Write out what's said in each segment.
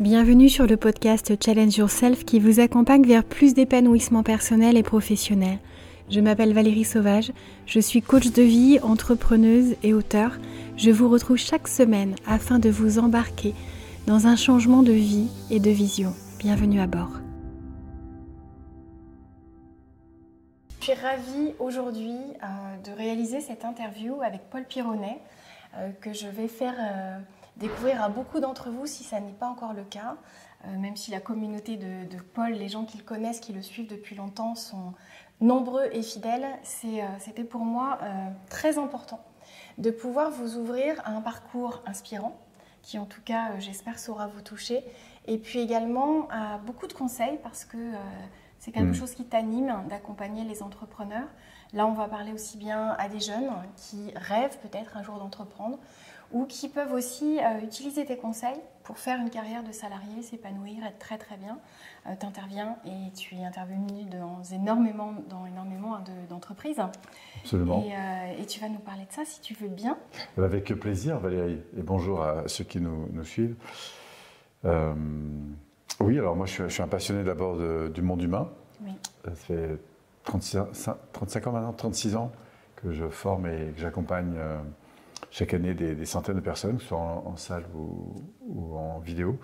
Bienvenue sur le podcast Challenge Yourself qui vous accompagne vers plus d'épanouissement personnel et professionnel. Je m'appelle Valérie Sauvage, je suis coach de vie, entrepreneuse et auteur. Je vous retrouve chaque semaine afin de vous embarquer dans un changement de vie et de vision. Bienvenue à bord. Je suis ravie aujourd'hui euh, de réaliser cette interview avec Paul Pironnet euh, que je vais faire euh, découvrir à beaucoup d'entre vous si ça n'est pas encore le cas. Euh, même si la communauté de, Paul, les gens qui le connaissent, qui le suivent depuis longtemps, sont nombreux et fidèles, euh, c'était pour moi euh, très important de pouvoir vous ouvrir à un parcours inspirant, qui en tout cas, j'espère, saura vous toucher, et puis également à beaucoup de conseils, parce que c'est quelque mm. chose qui t'anime d'accompagner les entrepreneurs. Là, on va parler aussi bien à des jeunes qui rêvent peut-être un jour d'entreprendre, ou qui peuvent aussi euh, utiliser tes conseils pour faire une carrière de salarié, s'épanouir, être très très bien. Euh, tu interviens et tu es intervenu dans énormément, dans énormément d'entreprises. Absolument. Euh, et, tu vas nous parler de ça si tu veux bien. Avec plaisir Valérie et bonjour à ceux qui nous, suivent. oui, alors moi je suis, un passionné d'abord du monde humain. Oui. Ça fait 35 ans maintenant, 36 ans que je forme et que j'accompagne chaque année des, centaines de personnes, que ce soit en, salle ou, en vidéo,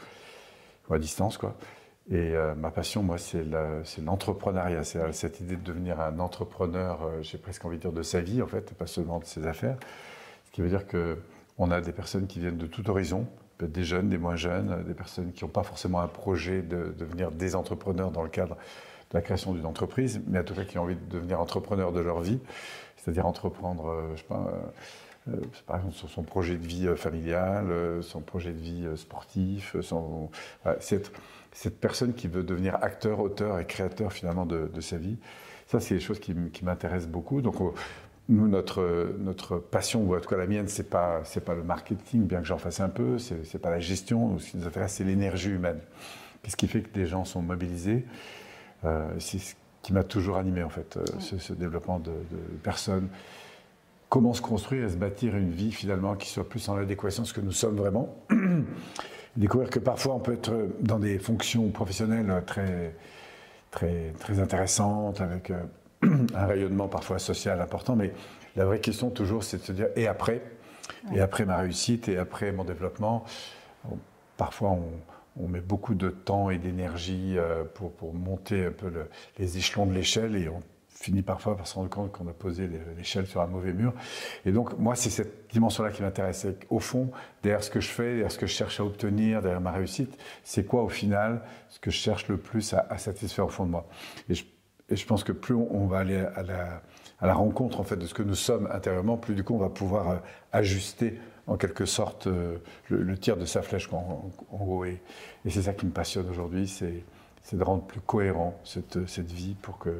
ou à distance. Quoi. Et euh, ma passion, moi, c'est l'entrepreneuriat. C'est cette idée de devenir un entrepreneur, euh, j'ai presque envie de dire, de sa vie, en fait, pas seulement de ses affaires. Ce qui veut dire qu'on a des personnes qui viennent de tout horizon, des jeunes, des moins jeunes, des personnes qui n'ont pas forcément un projet de, devenir des entrepreneurs dans le cadre de la création d'une entreprise, mais en tout cas qui ont envie de devenir entrepreneurs de leur vie, c'est-à-dire entreprendre, euh, je sais pas, euh, par exemple sur son projet de vie euh, familial, euh, son projet de vie sportif, son, cette, cette, personne qui veut devenir acteur, auteur et créateur finalement de, sa vie. Ça, c'est des choses qui, m'intéressent beaucoup. Donc, nous, notre, notre passion, ou en tout cas la mienne, c'est pas c'est pas le marketing, bien que j'en fasse un peu, c'est, c'est pas la gestion. Ce qui nous intéresse, c'est l'énergie humaine. Qu'est-ce qui fait que des gens sont mobilisés? C'est ce qui m'a toujours animé en fait, ce, développement de, de personnes comment se construire et se bâtir une vie finalement qui soit plus en adéquation avec ce que nous sommes vraiment. Découvrir que parfois on peut être dans des fonctions professionnelles très, très, très intéressantes, avec euh, un rayonnement parfois social important, mais la vraie question toujours c'est de se dire et après? Et après ma réussite et après mon développement? Parfois on, met beaucoup de temps et d'énergie euh, pour, pour, monter un peu les échelons de l'échelle et on finit parfois par se rendre compte qu'on a posé l'échelle sur un mauvais mur. Et donc, moi, c'est cette dimension-là qui m'intéresse. Au fond, derrière ce que je fais, derrière ce que je cherche à obtenir, derrière ma réussite, c'est quoi, au final, ce que je cherche le plus à, satisfaire au fond de moi. Et je, pense que plus on va aller à la, rencontre, en fait, de ce que nous sommes intérieurement, plus du coup, on va pouvoir euh, ajuster en quelque sorte euh, le, tir de sa flèche en, Et, c'est ça qui me passionne aujourd'hui, c'est de rendre plus cohérent cette vie pour que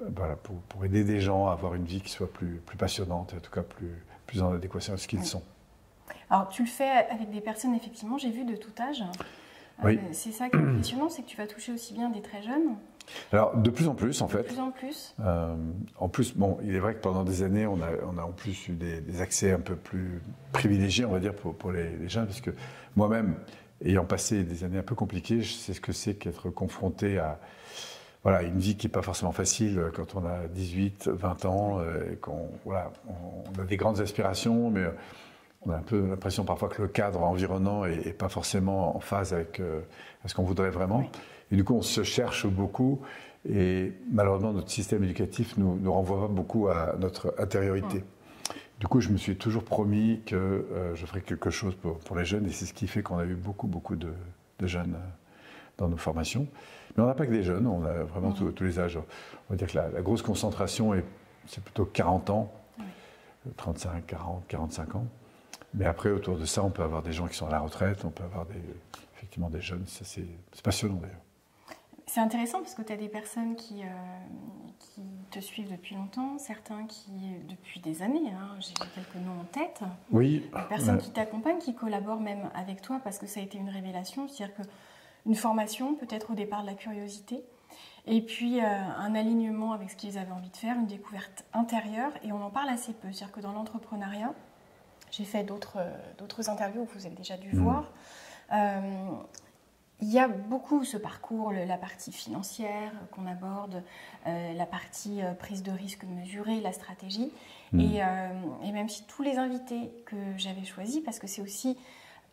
voilà, pour, aider des gens à avoir une vie qui soit plus, plus passionnante et en tout cas plus, plus en adéquation avec ce qu'ils sont. Alors tu le fais avec des personnes, effectivement, j'ai vu de tout âge. Euh, c'est ça qui est impressionnant, c'est que tu vas toucher aussi bien des très jeunes. Alors de plus en plus en fait. De plus en plus. Euh, en plus, bon, il est vrai que pendant des années, on a, on a en plus eu des, accès un peu plus privilégiés, on va dire, pour, pour les, les, jeunes, parce que moi-même, ayant passé des années un peu compliquées, je sais ce que c'est qu'être confronté à voilà, une vie qui n'est pas forcément facile euh, quand on a 18, 20 ans, euh, et qu'on voilà, on a des grandes aspirations, mais euh, on a un peu l'impression parfois que le cadre environnant n'est pas forcément en phase avec ce qu'on voudrait vraiment. Et du coup, on se cherche beaucoup, et malheureusement, notre système éducatif nous, nous renvoie beaucoup à notre intériorité. Du coup, je me suis toujours promis que je ferais quelque chose pour, pour les jeunes, et c'est ce qui fait qu'on a eu beaucoup, beaucoup de, de jeunes dans nos formations. Mais on n'a pas que des jeunes, on a vraiment tous, les âges. On va dire que la, grosse concentration, c'est plutôt 40 ans, 35, 40, 45 ans. Mais après, autour de ça, on peut avoir des gens qui sont à la retraite, on peut avoir des, effectivement des jeunes. C'est passionnant d'ailleurs. C'est intéressant parce que tu as des personnes qui, euh, qui, te suivent depuis longtemps, certains qui depuis des années, hein, j'ai quelques noms en tête. Oui. Des personnes qui t'accompagnent, qui collaborent même avec toi parce que ça a été une révélation. C'est-à-dire que une formation, peut-être au départ de la curiosité, et puis euh, un alignement avec ce qu'ils avaient envie de faire, une découverte intérieure, et on en parle assez peu. C'est-à-dire que dans l'entrepreneuriat, j'ai fait d'autres, euh, interviews que vous avez déjà dû mmh. voir. Euh, il y a beaucoup ce parcours, la partie financière qu'on aborde, la partie prise de risque mesurée, la stratégie. Mm. Et, et, même si tous les invités que j'avais choisis, parce que c'est aussi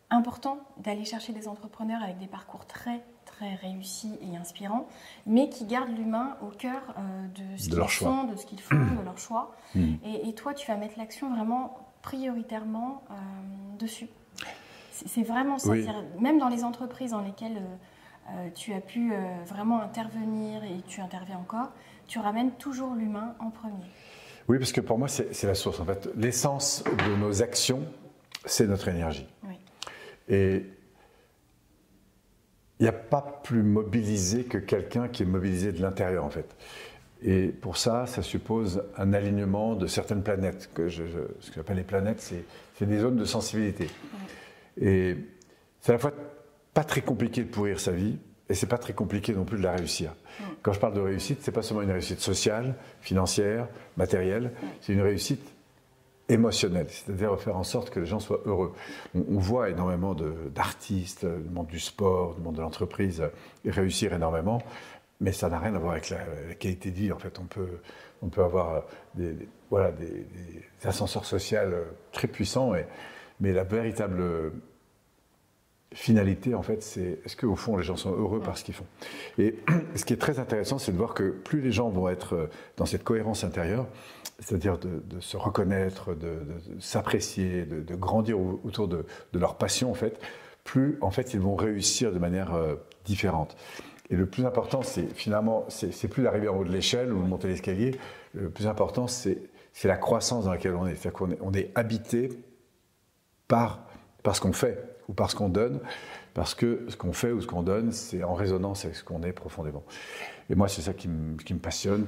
important d'aller chercher des entrepreneurs avec des parcours très très réussis et inspirants, mais qui gardent l'humain au cœur euh, de ce qu'ils font, de ce qu'ils font, de leur choix. Hmm. Et, toi, tu vas mettre l'action vraiment prioritairement euh, dessus. C'est vraiment ça. Même dans les entreprises dans lesquelles euh, tu as pu vraiment intervenir et tu interviens encore, tu ramènes toujours l'humain en premier. Oui, parce que pour moi, c'est la source. En fait, l'essence de nos actions, c'est notre énergie. Oui. Et il n'y a pas plus mobilisé que quelqu'un qui est mobilisé de l'intérieur, en fait. Et pour ça, ça suppose un alignement de certaines planètes. Que je, ce que j'appelle les planètes, c'est des zones de sensibilité. Et c'est à la fois pas très compliqué de pourrir sa vie, et c'est pas très compliqué non plus de la réussir. Quand je parle de réussite, c'est pas seulement une réussite sociale, financière, matérielle, c'est une réussite émotionnel, c'est-à-dire faire en sorte que les gens soient heureux. On, voit énormément d'artistes, du monde du sport, du monde de l'entreprise réussir énormément, mais ça n'a rien à voir avec la, qualité de vie. En fait, on peut, on peut avoir des, voilà, des, ascenseurs sociaux très puissants, mais la véritable finalité, en fait, c'est est-ce qu'au fond, les gens sont heureux par ce qu'ils font? Et ce qui est très intéressant, c'est de voir que plus les gens vont être dans cette cohérence intérieure, c'est-à-dire de, se reconnaître, de, s'apprécier, de, grandir autour de, leur passion, en fait, plus en fait ils vont réussir de manière euh, différente. Et le plus important, c'est finalement, c'est plus l'arrivée en haut de l'échelle ou de monter l'escalier. Le plus important, c'est la croissance dans laquelle on est. C'est-à-dire qu'on est, est habité par, par ce qu'on fait ou par ce qu'on donne, parce que ce qu'on fait ou ce qu'on donne, c'est en résonance avec ce qu'on est profondément. Et moi, c'est ça qui qui me passionne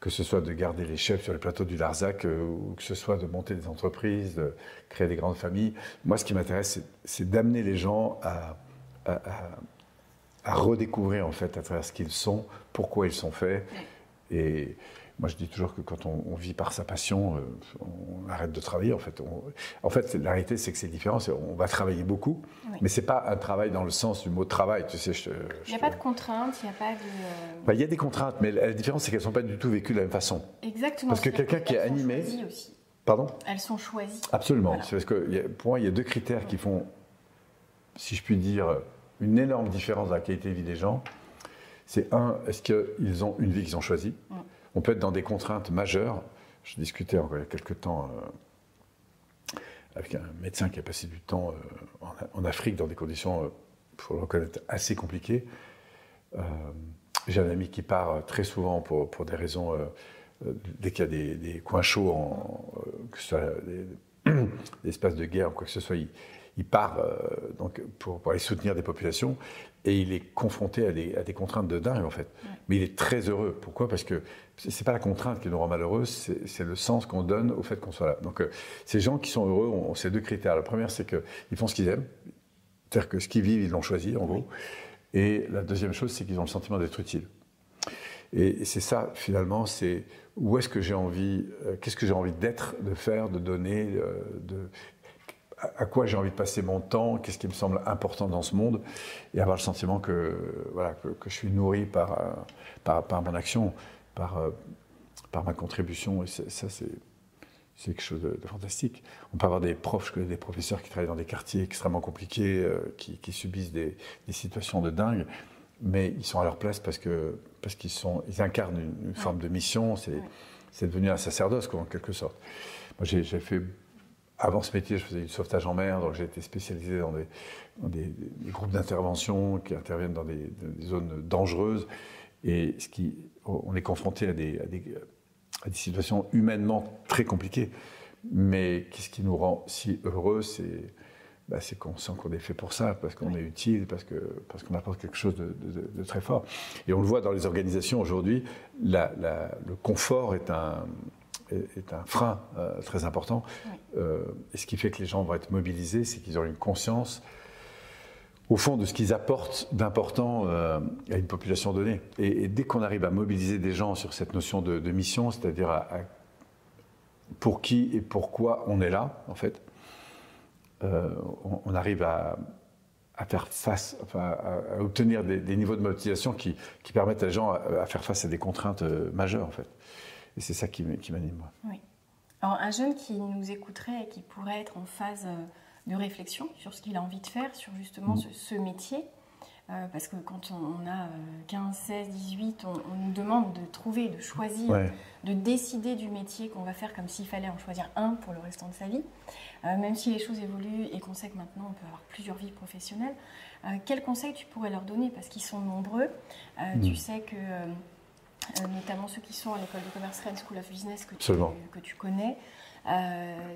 que ce soit de garder les chefs sur les plateaux du Larzac, euh, ou que ce soit de monter des entreprises, de créer des grandes familles. Moi, ce qui m'intéresse, c'est d'amener les gens à, à, redécouvrir, en fait, à travers ce qu'ils sont, pourquoi ils sont faits. Et moi, je dis toujours que quand on, vit par sa passion, euh, on arrête de travailler. En fait, en fait la réalité, c'est que c'est différent. On va travailler beaucoup, mais c'est pas un travail dans le sens du mot travail. Tu sais, il n'y a pas de contraintes, il n'y a pas de. Bah, il y a des contraintes, mais la différence, c'est qu'elles ne sont pas du tout vécues de la même façon. Exactement. Parce que quelqu'un qui est animé. Aussi. Pardon? Elles sont choisies. Absolument. Parce que pour moi, il y a deux critères qui font, si je puis dire, une énorme différence dans la qualité de vie des gens. C'est un, est-ce qu'ils ont une vie qu'ils ont choisie? On peut être dans des contraintes majeures. Je discutais il y a quelques temps euh, avec un médecin qui a passé du temps euh, en, Afrique dans des conditions, il euh, faut le reconnaître, assez compliquées. J'ai un ami qui part très souvent pour, des raisons, dès qu'il y a des, coins chauds, en, que ce soit des, espaces de guerre ou quoi que ce soit, il, part donc pour, aller soutenir des populations et il est confronté à des, contraintes de dingue en fait. Mais il est très heureux. Pourquoi? Parce que c'est pas la contrainte qui nous rend malheureux, c'est le sens qu'on donne au fait qu'on soit là. Donc euh, ces gens qui sont heureux ont, ces deux critères. La première, c'est qu'ils font ce qu'ils aiment, c'est-à-dire que ce qu'ils vivent, ils l'ont choisi en gros. Et la deuxième chose, c'est qu'ils ont le sentiment d'être utiles. Et c'est ça, finalement, c'est où est-ce que j'ai envie, euh, qu'est-ce que j'ai envie d'être, de faire, de donner, euh, de, à quoi j'ai envie de passer mon temps, qu'est-ce qui me semble important dans ce monde, et avoir le sentiment que, voilà, que, je suis nourri par, euh, par, par mon action, par, euh, par ma contribution. Et ça, c'est quelque chose de, fantastique. On peut avoir des profs, je connais des professeurs qui travaillent dans des quartiers extrêmement compliqués, euh, qui, qui, subissent des, des, situations de dingue, mais ils sont à leur place parce que parce qu'ils sont, ils incarnent une, forme de mission. C'est devenu un sacerdoce, quoi, en quelque sorte. Moi, j'ai fait avant ce métier, je faisais du sauvetage en mer, donc j'ai été spécialisé dans des, groupes d'intervention qui interviennent dans des, zones dangereuses. Et ce qui, on est confronté à des, situations humainement très compliquées. Mais qu'est-ce qui nous rend si heureux C'est bah, qu'on sent qu'on est fait pour ça, parce qu'on est utile, parce qu'on parce qu'on apporte quelque chose de, très fort. Et on le voit dans les organisations aujourd'hui, le confort est un, est, un frein euh, très important. Euh, et ce qui fait que les gens vont être mobilisés, c'est qu'ils ont une conscience, au fond, de ce qu'ils apportent d'important euh, à une population donnée. Et, dès qu'on arrive à mobiliser des gens sur cette notion de, mission, c'est-à-dire pour qui et pourquoi on est là, en fait, on, arrive à, à faire face, à, obtenir des, niveaux de motivation qui, permettent à les gens à, faire face à des contraintes majeures, en fait. Et c'est ça qui, m'anime, moi. Oui. Alors, un jeune qui nous écouterait et qui pourrait être en phase euh, de réflexion sur ce qu'il a envie de faire, sur justement mm. ce, métier, euh, parce que quand on, a 15, 16, 18, on, nous demande de trouver, de choisir, de décider du métier qu'on va faire comme s'il fallait en choisir un pour le restant de sa vie. Euh, même si les choses évoluent et qu'on sait que maintenant on peut avoir plusieurs vies professionnelles. Euh, quels conseils tu pourrais leur donner? Parce qu'ils sont nombreux. Tu hmm. sais que, notamment ceux qui sont à l'école de commerce Rennes School of Business que tu, que tu connais,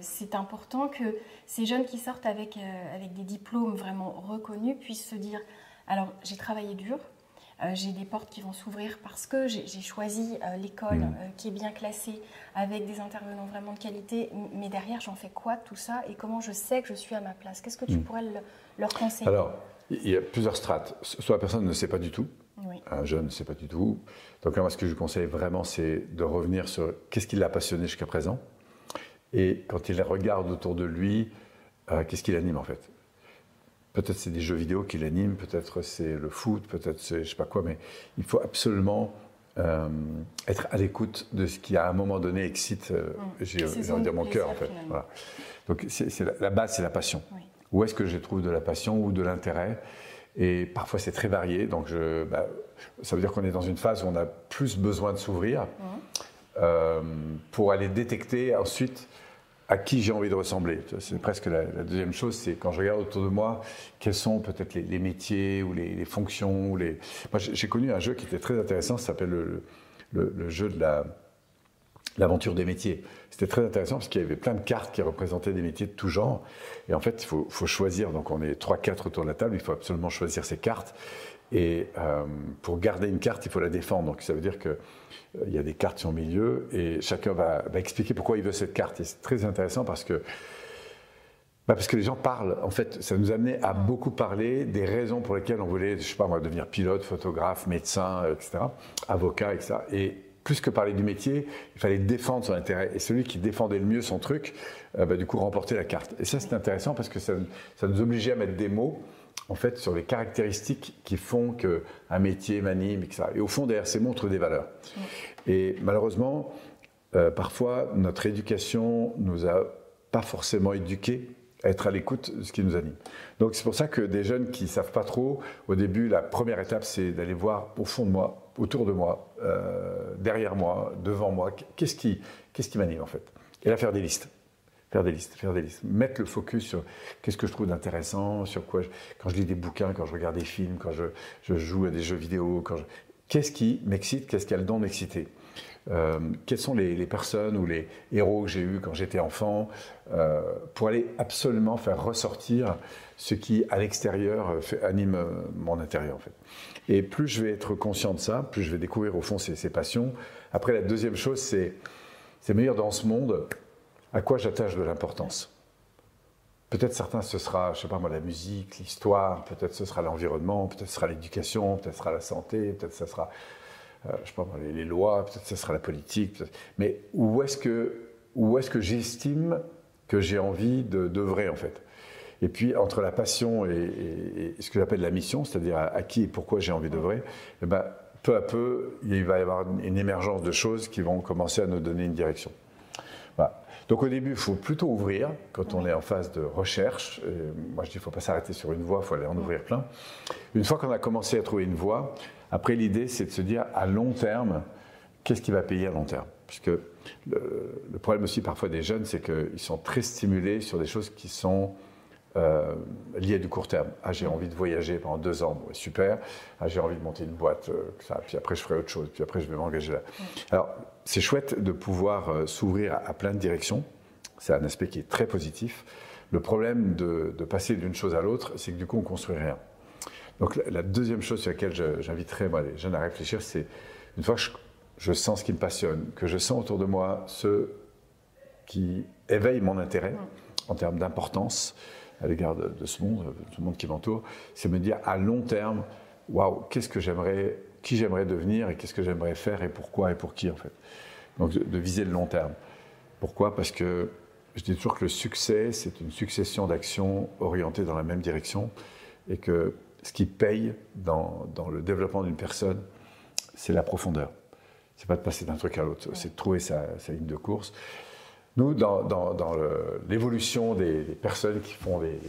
c'est important que ces jeunes qui sortent avec, avec des diplômes vraiment reconnus puissent se dire alors, j'ai travaillé dur. Euh, j'ai des portes qui vont s'ouvrir parce que j'ai choisi euh, l'école mm. euh, qui est bien classée avec des intervenants vraiment de qualité. Mais derrière, j'en fais quoi tout ça et comment je sais que je suis à ma place? Qu'est-ce que tu mm. pourrais leur conseiller? Alors, il y a plusieurs strates. Soit la personne ne sait pas du tout, un jeune ne sait pas du tout. Donc là, moi, ce que je conseille vraiment, c'est de revenir sur qu'est-ce qui l'a passionné jusqu'à présent. Et quand il regarde autour de lui, qu'est-ce qui l'anime en fait Peut-être c'est des jeux vidéo qui l'animent, peut-être c'est le foot, peut-être c'est je sais pas quoi, mais il faut absolument euh, être à l'écoute de ce qui à un moment donné excite, euh, mmh. j'ai envie dire mon cœur en fait. Donc c'est, la, base, c'est la passion. Où est-ce que je trouve de la passion ou de l'intérêt? Et parfois c'est très varié, donc je, bah, ça veut dire qu'on est dans une phase où on a plus besoin de s'ouvrir mmh. euh, pour aller détecter ensuite à qui j'ai envie de ressembler. C'est presque la, deuxième chose, c'est quand je regarde autour de moi, quels sont peut-être les, métiers ou les, fonctions. Ou les... Moi, j'ai connu un jeu qui était très intéressant, ça s'appelle le, jeu de la l'aventure des métiers. C'était très intéressant parce qu'il y avait plein de cartes qui représentaient des métiers de tout genre. Et en fait, il faut, choisir. Donc, on est 3-4 autour de la table. Il faut absolument choisir ces cartes. Et euh, pour garder une carte, il faut la défendre. Donc ça veut dire qu'il euh, y a des cartes sur le milieu et chacun va, expliquer pourquoi il veut cette carte. Et c'est très intéressant parce que, bah, parce que les gens parlent. En fait, ça nous a amené à beaucoup parler des raisons pour lesquelles on voulait, je sais pas moi, devenir pilote, photographe, médecin, etc., avocat, etc. Et plus que parler du métier, il fallait défendre son intérêt. Et celui qui défendait le mieux son truc, euh, bah, du coup, remportait la carte. Et ça, c'est intéressant parce que ça, ça nous obligeait à mettre des mots en fait, sur les caractéristiques qui font qu'un métier m'anime, etc. Et au fond, derrière ces mots, on trouve des valeurs. Et malheureusement, euh, parfois, notre éducation nous a pas forcément éduqués à être à l'écoute de ce qui nous anime. Donc c'est pour ça que des jeunes qui ne savent pas trop, au début, la première étape, c'est d'aller voir au fond de moi, autour de moi, euh, derrière moi, devant moi, qu'est-ce qui, m'anime en fait? Et là, faire des listes. Faire des listes, faire des listes. Mettre le focus sur qu'est-ce que je trouve d'intéressant, sur quoi, quand je lis des bouquins, quand je regarde des films, quand je, je joue à des jeux vidéo, quand qu'est-ce qui m'excite, qu'est-ce qui a le don d'exciter. Euh, quelles sont les, personnes ou les héros que j'ai eus quand j'étais enfant, euh, pour aller absolument faire ressortir ce qui, à l'extérieur, anime euh, mon intérieur. En fait. Et plus je vais être conscient de ça, plus je vais découvrir au fond ces, ces passions. Après, la deuxième chose, c'est, c'est meilleur dans ce monde à quoi j'attache de l'importance. Peut-être certains, ce sera, je sais pas moi, la musique, l'histoire, peut-être ce sera l'environnement, peut-être ce sera l'éducation, peut-être ce sera la santé, peut-être ce sera, euh, je sais pas moi, les, lois, peut-être ce sera la politique. Mais où est-ce que, est-ce que j'estime que j'ai envie d'œuvrer en fait? Et puis entre la passion et, ce que j'appelle la mission, c'est-à-dire à, qui et pourquoi j'ai envie d'œuvrer, eh ben, peu à peu, il va y avoir une émergence de choses qui vont commencer à nous donner une direction. Donc au début, il faut plutôt ouvrir quand on est en phase de recherche. moi, je dis qu'il ne faut pas s'arrêter sur une voie, il faut aller en ouvrir plein. Une fois qu'on a commencé à trouver une voie, après l'idée, c'est de se dire à long terme, qu'est-ce qui va payer à long terme? Puisque le, problème aussi parfois des jeunes, c'est qu'ils sont très stimulés sur des choses qui sont euh, liées à du court terme. Ah, j'ai envie de voyager pendant deux ans, super. Ah, j'ai envie de monter une boîte, euh, ça. puis après je ferai autre chose, puis après je vais m'engager là. Alors, c'est chouette de pouvoir euh, s'ouvrir à, plein de directions. C'est un aspect qui est très positif. Le problème de, passer d'une chose à l'autre, c'est que du coup, on construit rien. Donc, la, deuxième chose sur laquelle j'inviterais les jeunes à réfléchir, c'est une fois que je, sens ce qui me passionne, que je sens autour de moi ce qui éveille mon intérêt en termes d'importance à l'égard de, de, ce monde, de tout le monde qui m'entoure, c'est me dire à long terme, waouh, qu'est-ce que j'aimerais qui j'aimerais devenir et qu'est-ce que j'aimerais faire et pourquoi et pour qui en fait. Donc de, viser le long terme. Pourquoi? Parce que je dis toujours que le succès, c'est une succession d'actions orientées dans la même direction. et que ce qui paye dans, dans le développement d'une personne, c'est la profondeur. C'est pas de passer d'un truc à l'autre, c'est de trouver sa, sa, ligne de course. Nous, dans, dans, dans l'évolution des, personnes qui font des,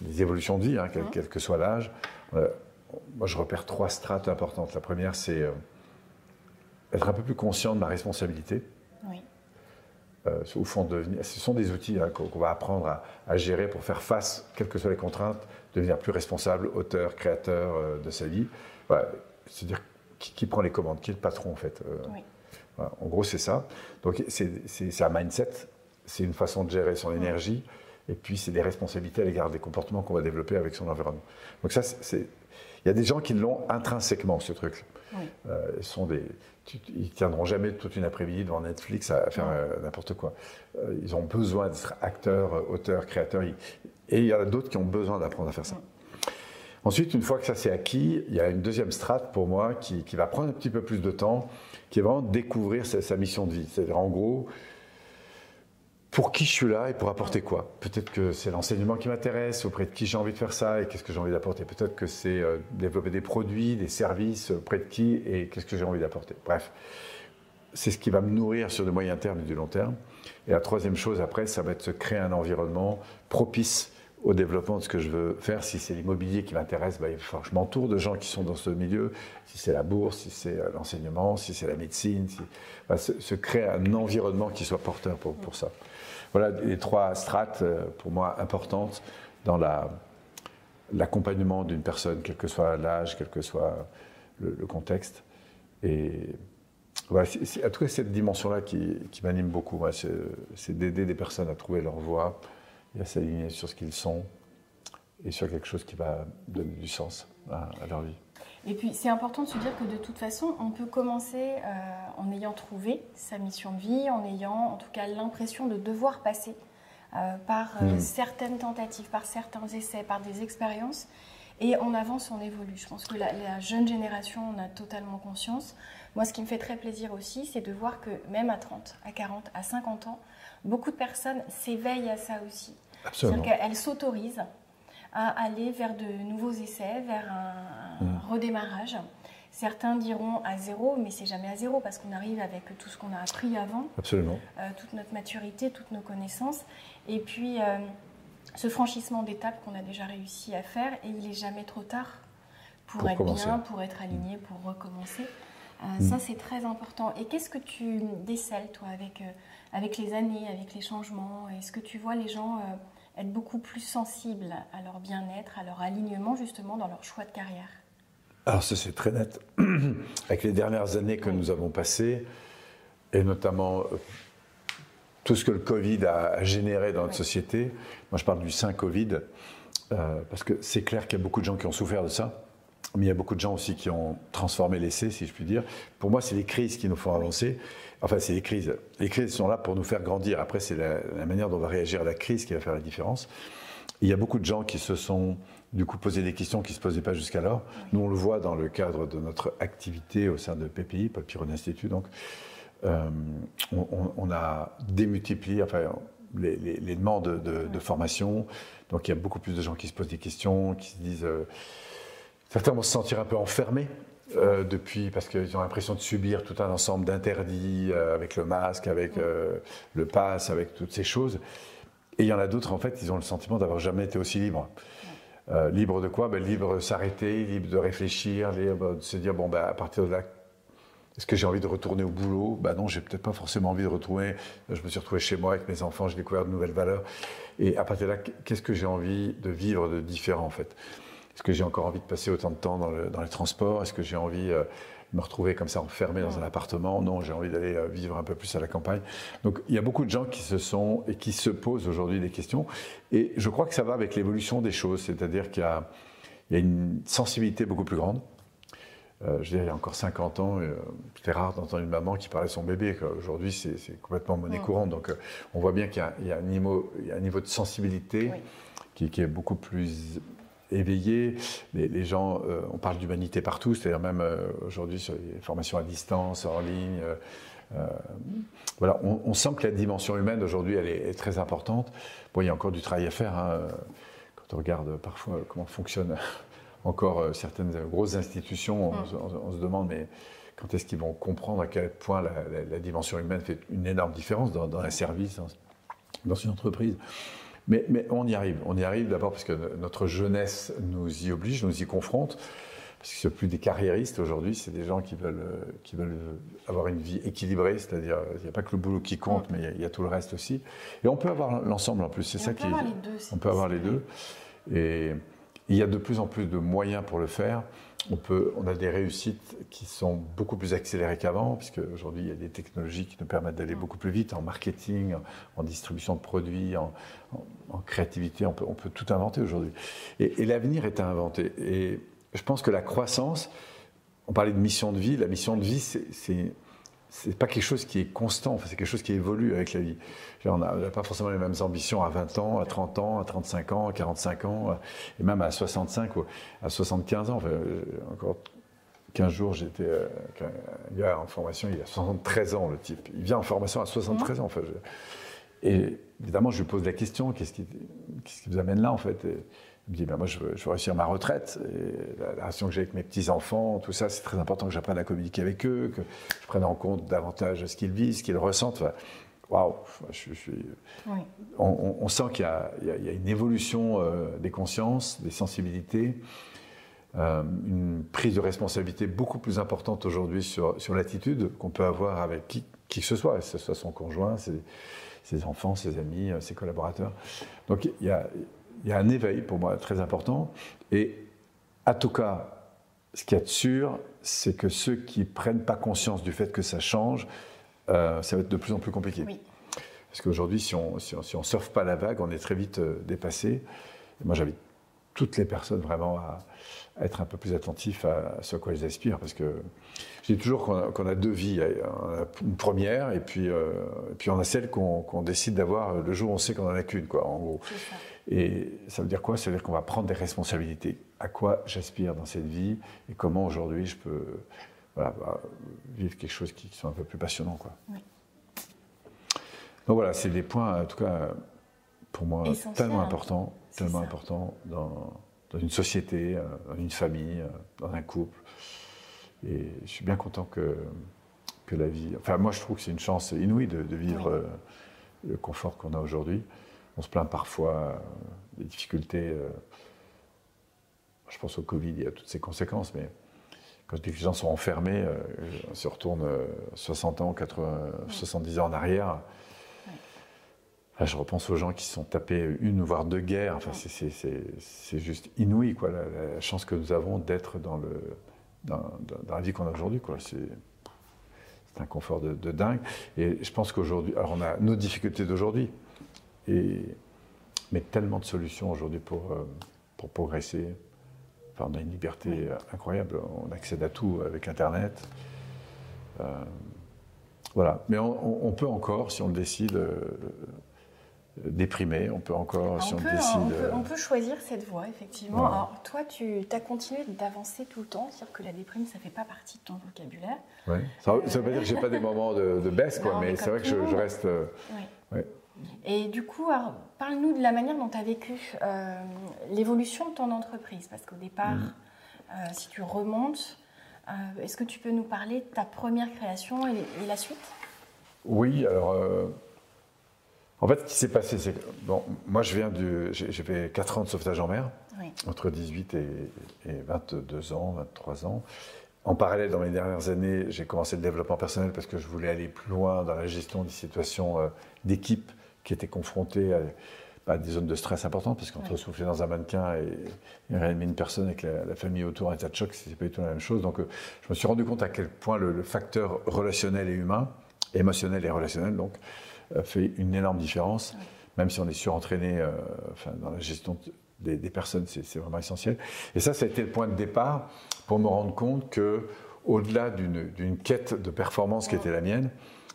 des évolutions de vie, hein, quel, quel, que soit l'âge, euh, moi je repère trois strates importantes. La première, c'est euh, être un peu plus conscient de ma responsabilité. Oui. Euh, au fond, devenir, ce sont des outils hein, qu'on va apprendre à, à, gérer pour faire face, quelles que soient les contraintes, devenir plus responsable, auteur, créateur euh, de sa vie. Voilà. C'est-à-dire qui, qui, prend les commandes, qui est le patron en fait. Oui. Voilà. En gros, c'est ça. Donc c'est un mindset, c'est une façon de gérer son énergie, et puis c'est des responsabilités à l'égard des comportements qu'on va développer avec son environnement. Donc ça, c'est il y a des gens qui l'ont intrinsèquement, ce truc. Oui. Euh, ils sont des, ils tiendront jamais toute une après-midi devant Netflix à faire euh, n'importe quoi. Euh, ils ont besoin d'être acteurs, auteurs, créateurs. Et il y en a d'autres qui ont besoin d'apprendre à faire ça. Ensuite, une fois que ça s'est acquis, il y a une deuxième strate pour moi qui, qui, va prendre un petit peu plus de temps, qui est vraiment découvrir sa, mission de vie. C'est-à-dire, en gros, pour qui je suis là et pour apporter quoi? Peut-être que c'est l'enseignement qui m'intéresse, auprès de qui j'ai envie de faire ça et qu'est-ce que j'ai envie d'apporter. Peut-être que c'est euh, développer des produits, des services, auprès de qui et qu'est-ce que j'ai envie d'apporter. Bref, c'est ce qui va me nourrir sur le moyen terme et du long terme. Et la troisième chose après, ça va être de créer un environnement propice au développement de ce que je veux faire. Si c'est l'immobilier qui m'intéresse, bah, je m'entoure de gens qui sont dans ce milieu. Si c'est la bourse, si c'est euh, l'enseignement, si c'est la médecine. Bah, se, créer un environnement qui soit porteur pour, ça. Voilà les trois strates, euh, pour moi, importantes dans l'accompagnement d'une personne, quel que soit l'âge, quel que soit le, contexte. Et voilà, en tout cas, cette dimension-là qui m'anime beaucoup, c'est, d'aider des personnes à trouver leur voie et à s'aligner sur ce qu'ils sont et sur quelque chose qui va donner du sens à, à leur vie. Et puis c'est important de se dire que de toute façon, on peut commencer euh, en ayant trouvé sa mission de vie, en ayant en tout cas l'impression de devoir passer euh, par euh, mmh. certaines tentatives, par certains essais, par des expériences. Et on avance, on évolue. Je pense que la, la, jeune génération en a totalement conscience. Moi, ce qui me fait très plaisir aussi, c'est de voir que même à 30, à 40, à 50 ans, beaucoup de personnes s'éveillent à ça aussi. Absolument. C'est-à-dire qu'elles s'autorisent à aller vers de nouveaux essais, vers un, mmh. redémarrage. Certains diront à zéro, mais c'est jamais à zéro parce qu'on arrive avec tout ce qu'on a appris avant, Absolument. Euh, toute notre maturité, toutes nos connaissances, et puis euh, ce franchissement d'étapes qu'on a déjà réussi à faire, et il est jamais trop tard pour, pour être commencer. bien, pour être aligné, pour recommencer. Euh, mmh. Ça, c'est très important. Et qu'est-ce que tu décèles, toi, avec, avec les années, avec les changements Est-ce que tu vois les gens euh, être beaucoup plus sensibles à leur bien-être, à leur alignement justement dans leur choix de carrière? Alors ça c'est très net. Avec les dernières années que oui. nous avons passées, et notamment euh, tout ce que le Covid a généré dans notre oui. société, moi je parle du saint Covid, euh, parce que c'est clair qu'il y a beaucoup de gens qui ont souffert de ça, mais il y a beaucoup de gens aussi qui ont transformé l'essai, si je puis dire. Pour moi, c'est les crises qui nous font avancer. Enfin, c'est les crises. Les crises sont là pour nous faire grandir. Après, c'est la, la, manière dont on va réagir à la crise qui va faire la différence. il y a beaucoup de gens qui se sont du coup posé des questions qui ne se posaient pas jusqu'alors. Nous, on le voit dans le cadre de notre activité au sein de PPI, Paul Piron Institute. Donc, euh, on, on, a démultiplié enfin, les, les, les demandes de, de, de, formation. Donc, il y a beaucoup plus de gens qui se posent des questions, qui se disent. Euh, certains vont se sentir un peu enfermés euh, depuis, parce qu'ils ont l'impression de subir tout un ensemble d'interdits euh, avec le masque, avec euh, le pass, avec toutes ces choses. Et il y en a d'autres, en fait, ils ont le sentiment d'avoir jamais été aussi libres. Libre de quoi? Ben, Libre de s'arrêter, libre de réfléchir, libre de se dire, bon, ben, à partir de là, est-ce que j'ai envie de retourner au boulot? Ben non, j'ai peut-être pas forcément envie de retrouver. Je me suis retrouvé chez moi avec mes enfants, j'ai découvert de nouvelles valeurs. Et à partir de là, qu'est-ce que j'ai envie de vivre de différent, en fait? Est-ce que j'ai encore envie de passer autant de temps dans, le, dans les transports? Est-ce que j'ai envie euh, de me retrouver comme ça enfermé dans un appartement? Non, j'ai envie d'aller euh, vivre un peu plus à la campagne. Donc il y a beaucoup de gens qui se sont et qui se posent aujourd'hui des questions. Et je crois que ça va avec l'évolution des choses, c'est-à-dire qu'il y, y, a une sensibilité beaucoup plus grande. Euh, je veux dire, il y a encore 50 ans, euh, c'était rare d'entendre une maman qui parlait à son bébé. Aujourd'hui, c'est complètement monnaie mmh. courante. Donc, euh, on voit bien qu'il y, y, a un niveau, il y a un niveau de sensibilité oui. qui, qui, est beaucoup plus éveillé. Les, les gens, euh, on parle d'humanité partout, c'est-à-dire même euh, aujourd'hui sur les formations à distance, hors ligne. Euh, voilà, on, on, sent que la dimension humaine aujourd'hui, elle est, est, très importante. Bon, il y a encore du travail à faire. Hein. Quand on regarde parfois comment fonctionnent encore certaines grosses institutions, on, mm. se demande, mais quand est-ce qu'ils vont comprendre à quel point la, dimension humaine fait une énorme différence dans, un service, dans une entreprise? Mais, mais, on y arrive. On y arrive d'abord parce que notre jeunesse nous y oblige, nous y confronte. Parce que ce plus des carriéristes aujourd'hui, c'est des gens qui veulent, qui veulent avoir une vie équilibrée, c'est-à-dire il n'y a pas que le boulot qui compte, mm. mais il y, a tout le reste aussi. Et on peut avoir l'ensemble en plus, c'est ça qui est. Deux, on peut avoir les deux. Et il y a de plus en plus de moyens pour le faire on, peut, on a des réussites qui sont beaucoup plus accélérées qu'avant, puisque aujourd'hui il y a des technologies qui nous permettent d'aller beaucoup plus vite en marketing, en, distribution de produits, en, créativité. On peut, on peut, tout inventer aujourd'hui. Et, l'avenir est à inventer. Et je pense que la croissance, on parlait de mission de vie, la mission de vie, c'est c'est pas quelque chose qui est constant, c'est quelque chose qui évolue avec la vie. On n'a pas forcément les mêmes ambitions à 20 ans, à 30 ans, à 35 ans, à 45 ans, euh, et même à 65 ou à 75 ans. Euh, encore 15 jours, j'étais euh, un gars en formation, il a 73 ans le type. Il vient en formation à 73 ans. Enfin, Et évidemment, je lui pose la question, qu'est-ce qui, qui, vous amène là en fait il me dit, ben moi je veux, réussir ma retraite, et la, relation que j'ai avec mes petits-enfants, tout ça, c'est très important que j'apprenne à communiquer avec eux, que je prenne en compte davantage ce qu'ils vivent, ce qu'ils ressentent. Waouh, je. On, sent qu'il y, y, a une évolution euh, des consciences, des sensibilités, euh, une prise de responsabilité beaucoup plus importante aujourd'hui sur, sur l'attitude qu'on peut avoir avec qui, qui que ce soit, que ce soit son conjoint, ses, ses enfants, ses amis, euh, ses collaborateurs. Donc il y a il y a un éveil pour moi très important. Et à tout cas, ce qu'il y a de sûr, c'est que ceux qui prennent pas conscience du fait que ça change, euh, ça va être de plus en plus compliqué. Parce qu'aujourd'hui, si on si on, surfe pas la vague, on est très vite euh, dépassé. moi, j'invite toutes les personnes vraiment à, être un peu plus attentifs à, ce à quoi ils aspirent. Parce que je dis toujours qu'on a, deux vies. une première, et puis, euh, et puis on a celle qu'on décide d'avoir le jour où on sait qu'on en a qu'une, quoi, en gros. Et ça veut dire quoi? Ça veut dire qu'on va prendre des responsabilités. À quoi j'aspire dans cette vie et comment aujourd'hui je peux bah, vivre quelque chose qui, soit un peu plus passionnant. Quoi. Donc voilà, c'est des points, en tout cas, pour moi, tellement importants, tellement importants dans, dans, une société, euh, dans une famille, euh, dans un couple. Et je suis bien content que, que la vie. Enfin, moi, je trouve que c'est une chance inouïe de, vivre euh, le confort qu'on a aujourd'hui on se plaint parfois euh, des difficultés. Euh, je pense au Covid, il y a toutes ces conséquences, mais quand je dis que les gens sont enfermés, euh, on se retourne 60 ans, 80, 70 ans en arrière. je repense aux gens qui se sont tapés une voire deux guerres. Enfin, c'est juste inouï, quoi, la, chance que nous avons d'être dans, le, dans, la vie qu'on a aujourd'hui. C'est un confort de, de, dingue. Et je pense qu'aujourd'hui, alors on a nos difficultés d'aujourd'hui, et, mais tellement de solutions aujourd'hui pour, euh, pour progresser. Enfin, on a une liberté incroyable, on accède à tout avec Internet. Euh, voilà, mais on, peut encore, si on le décide, euh, déprimer, on peut encore, si on, le décide... On peut, choisir cette voie, effectivement. Alors, toi, tu as continué d'avancer tout le temps, c'est-à-dire que la déprime, ça ne fait pas partie de ton vocabulaire. Oui. Ça ne veut pas dire que je n'ai pas des moments de, baisse, quoi, mais, c'est vrai que je, reste... Et du coup, parle-nous de la manière dont tu as vécu euh, l'évolution de ton entreprise. Parce qu'au départ, mm. euh, si tu remontes, euh, est-ce que tu peux nous parler de ta première création et, la suite? Oui, alors. en fait, ce qui s'est passé, c'est que. Bon, moi, je viens du. J'ai fait 4 ans de sauvetage en mer, entre 18 et, et 22 ans, 23 ans. En parallèle, dans mes dernières années, j'ai commencé le développement personnel parce que je voulais aller plus loin dans la gestion des situations d'équipe qui étaient confrontés à, des zones de stress importantes, parce qu'entre souffler dans un mannequin et, réanimer une personne avec la, famille autour, un état de choc, c'est pas du tout la même chose. Donc, euh, je me suis rendu compte à quel point le, facteur relationnel et humain, émotionnel et relationnel, donc, euh, fait une énorme différence. Même si on est surentraîné euh, enfin, dans la gestion des, personnes, c'est vraiment essentiel. Et ça, ça a été le point de départ pour me rendre compte que, au-delà d'une quête de performance qui était la mienne,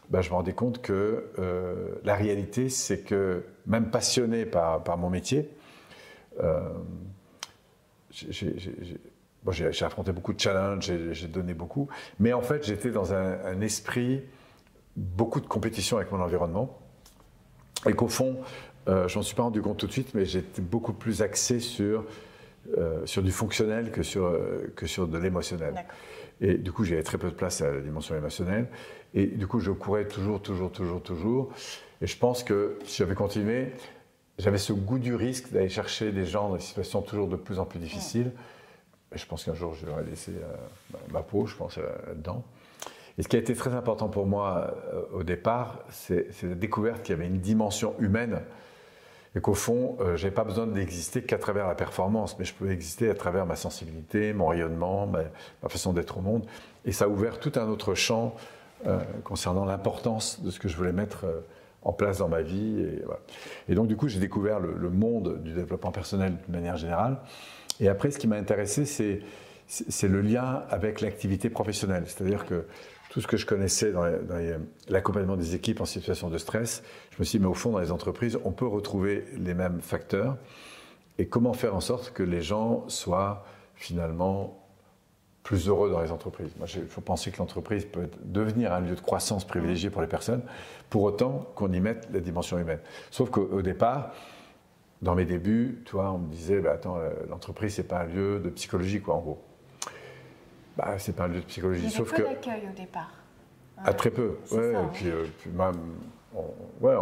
ben, je me rendais compte que euh, la réalité, c'est que même passionné par, par mon métier, euh, j'ai affronté beaucoup de challenges, j'ai donné beaucoup, mais en fait j'étais dans un, esprit, beaucoup de compétition avec mon environnement, et qu'au fond, euh, je m'en suis pas rendu compte tout de suite, mais j'étais beaucoup plus axé sur, euh, sur du fonctionnel que sur, euh, que sur de l'émotionnel. Et du coup, j'avais très peu de place à la dimension émotionnelle. Et du coup, je courais toujours, toujours, toujours, toujours. Et je pense que si j'avais continué, j'avais ce goût du risque d'aller chercher des gens dans des situations toujours de plus en plus difficiles. Et je pense qu'un jour, je leur ai laissé ma peau, je pense, là-dedans. Et ce qui a été très important pour moi au départ, c'est la découverte qu'il y avait une dimension humaine et qu'au fond, euh, je n'avais pas besoin d'exister qu'à travers la performance, mais je pouvais exister à travers ma sensibilité, mon rayonnement, ma, façon d'être au monde. Et ça a ouvert tout un autre champ euh, concernant l'importance de ce que je voulais mettre euh, en place dans ma vie. Et, donc, du coup, j'ai découvert le, monde du développement personnel d'une manière générale. Et après, ce qui m'a intéressé, c'est le lien avec l'activité professionnelle. C'est-à-dire que tout ce que je connaissais dans l'accompagnement des équipes en situation de stress, je me suis dit, mais au fond, dans les entreprises, on peut retrouver les mêmes facteurs. Et comment faire en sorte que les gens soient finalement plus heureux dans les entreprises. Moi, il faut penser que l'entreprise peut devenir un lieu de croissance privilégié pour les personnes, pour autant qu'on y mette la dimension humaine. Sauf qu'au départ, dans mes débuts, toi, on me disait, bah, attends, euh, l'entreprise, c'est pas un lieu de psychologie, quoi, en gros. Bah, c'est pas un lieu de psychologie. Il y sauf peu d'accueil au départ. Ah, très peu. Ouais, et puis, euh, même, ouais,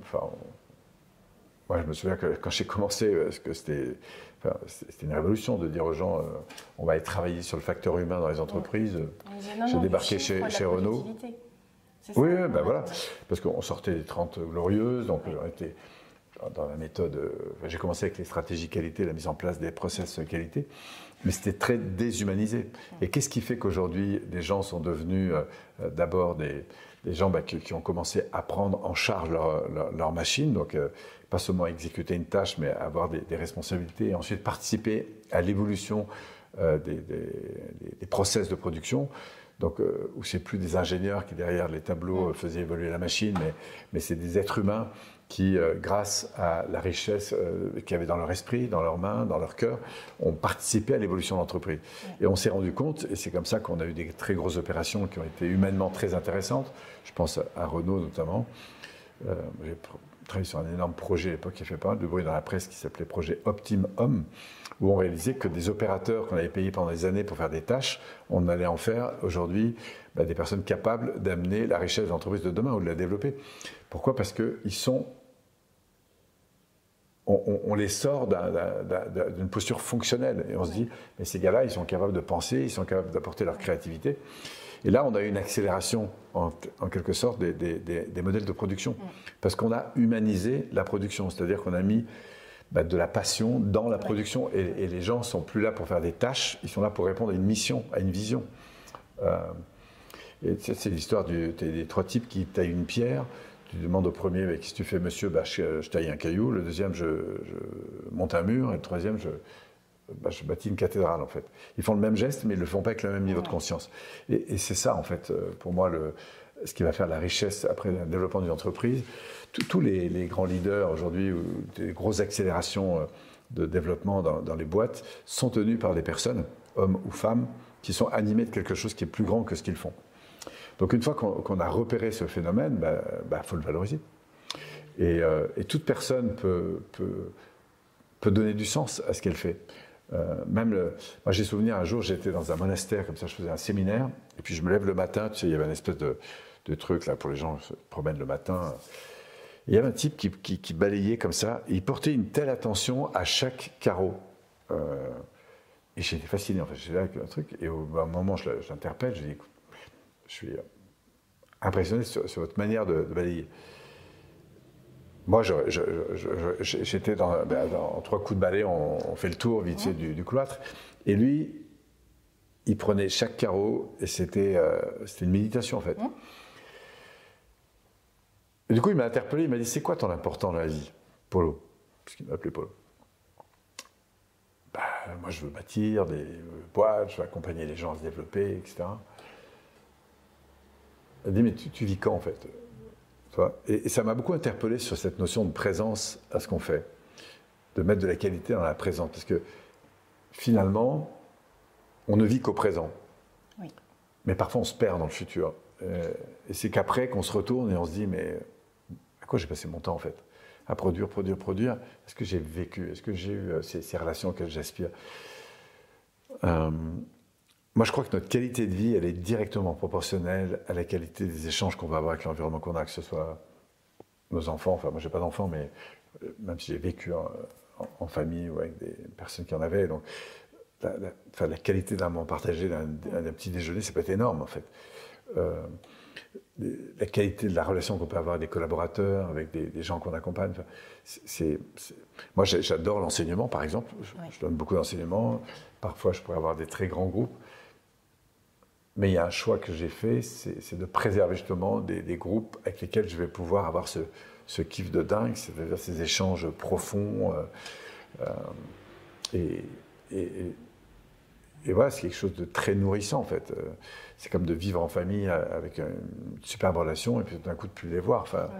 enfin, je me souviens que quand j'ai commencé, parce que c'était, c'était une révolution de dire aux gens, euh, on va aller travailler sur le facteur humain dans les entreprises. J'ai débarqué chez, chez Renault. Oui, ben voilà, parce qu'on sortait des 30 glorieuses, donc on était dans la méthode. Euh, j'ai commencé avec les stratégies qualité, la mise en place des process qualité mais c'était très déshumanisé. Et qu'est-ce qui fait qu'aujourd'hui, des gens sont devenus euh, d'abord des, gens bah, qui, ont commencé à prendre en charge leur, leur, machine, donc euh, pas seulement exécuter une tâche, mais avoir des, responsabilités, et ensuite participer à l'évolution euh, des, des, process de production. Donc, où c'est plus des ingénieurs qui derrière les tableaux faisaient évoluer la machine, mais, mais c'est des êtres humains qui, euh, grâce à la richesse euh, qu'il y avait dans leur esprit, dans leurs mains, dans leur cœur, ont participé à l'évolution de l'entreprise. Et on s'est rendu compte, et c'est comme ça qu'on a eu des très grosses opérations qui ont été humainement très intéressantes. Je pense à Renault notamment. Euh, j'ai travaillé sur un énorme projet à l'époque qui a fait pas mal de bruit dans la presse qui s'appelait Projet Optim Homme, où on réalisait que des opérateurs qu'on avait payés pendant des années pour faire des tâches, on allait en faire aujourd'hui bah, des personnes capables d'amener la richesse de l'entreprise de demain ou de la développer. Pourquoi? Parce qu'ils sont on, les sort d'une posture fonctionnelle. Et on se dit, mais ces gars-là, ils sont capables de penser, ils sont capables d'apporter leur créativité. Et là, on a eu une accélération, en, quelque sorte, des, modèles de production. Parce qu'on a humanisé la production, c'est-à-dire qu'on a mis bah, de la passion dans la production. Et, les gens sont plus là pour faire des tâches, ils sont là pour répondre à une mission, à une vision. Euh, c'est l'histoire des trois types qui taillent une pierre tu demandes au premier, mais qu'est-ce que tu fais, monsieur? Bah, je, taille un caillou. Le deuxième, je, monte un mur. Et le troisième, je, bah, je, bâtis une cathédrale, en fait. Ils font le même geste, mais ils ne le font pas avec le même niveau de conscience. Et, c'est ça, en fait, euh, pour moi, le, ce qui va faire la richesse après le développement d'une entreprise. Tous les, grands leaders aujourd'hui, des grosses accélérations euh, de développement dans, dans les boîtes, sont tenus par des personnes, hommes ou femmes, qui sont animés de quelque chose qui est plus grand que ce qu'ils font. Donc une fois qu'on a repéré ce phénomène, il bah, bah, faut le valoriser. Euh, et, toute personne peut, peut, donner du sens à ce qu'elle fait. Euh, même le, moi j'ai souvenir un jour j'étais dans un monastère comme ça, je faisais un séminaire et puis je me lève le matin, tu sais il y avait une espèce de, truc là pour les gens qui se promènent le matin. il y avait un type qui, balayait comme ça, et il portait une telle attention à chaque carreau. Euh, et j'étais fasciné, en fait, j'étais là avec un truc, et au moment je l'interpelle, je dis, écoute, je suis impressionné sur, votre manière de, balayer. Moi, j'étais ben, dans, trois coups de balai, on, fait le tour vite fait du, du, cloître. Et lui, il prenait chaque carreau et c'était euh, une méditation en fait. Et du coup, il m'a interpellé, il m'a dit C'est quoi ton important dans la vie? Polo. Parce qu'il m'appelait Polo. Ben, moi, je veux bâtir des boîtes, je veux accompagner les gens à se développer, etc. Elle dit, mais tu, vis quand en fait? Et, ça m'a beaucoup interpellé sur cette notion de présence à ce qu'on fait, de mettre de la qualité dans la présence. Parce que finalement, on ne vit qu'au présent. Mais parfois, on se perd dans le futur. Euh, et c'est qu'après qu'on se retourne et on se dit, mais à quoi j'ai passé mon temps en fait? À produire, produire, produire. Est-ce que j'ai vécu? Est-ce que j'ai eu ces, ces, relations auxquelles j'aspire? Moi, je crois que notre qualité de vie, elle est directement proportionnelle à la qualité des échanges qu'on va avoir avec l'environnement qu'on a, que ce soit nos enfants. Enfin, moi, j'ai pas d'enfants, mais euh, même si j'ai vécu en, famille ou avec des personnes qui en avaient, donc la, enfin, la qualité d'un moment partagé, d'un petit déjeuner, ça peut être énorme, en fait. Euh, la qualité de la relation qu'on peut avoir avec des collaborateurs, avec des, gens qu'on accompagne. c'est, moi, j'adore l'enseignement, par exemple. Je, je donne beaucoup d'enseignements. Parfois, je pourrais avoir des très grands groupes. Mais il y a un choix que j'ai fait, c'est de préserver justement des, groupes avec lesquels je vais pouvoir avoir ce, ce kiff de dingue, c'est-à-dire ces échanges profonds. Euh, euh, et, et, voilà, c'est quelque chose de très nourrissant en fait. Euh, c'est comme de vivre en famille avec une superbe relation et puis d'un coup de plus les voir. Enfin,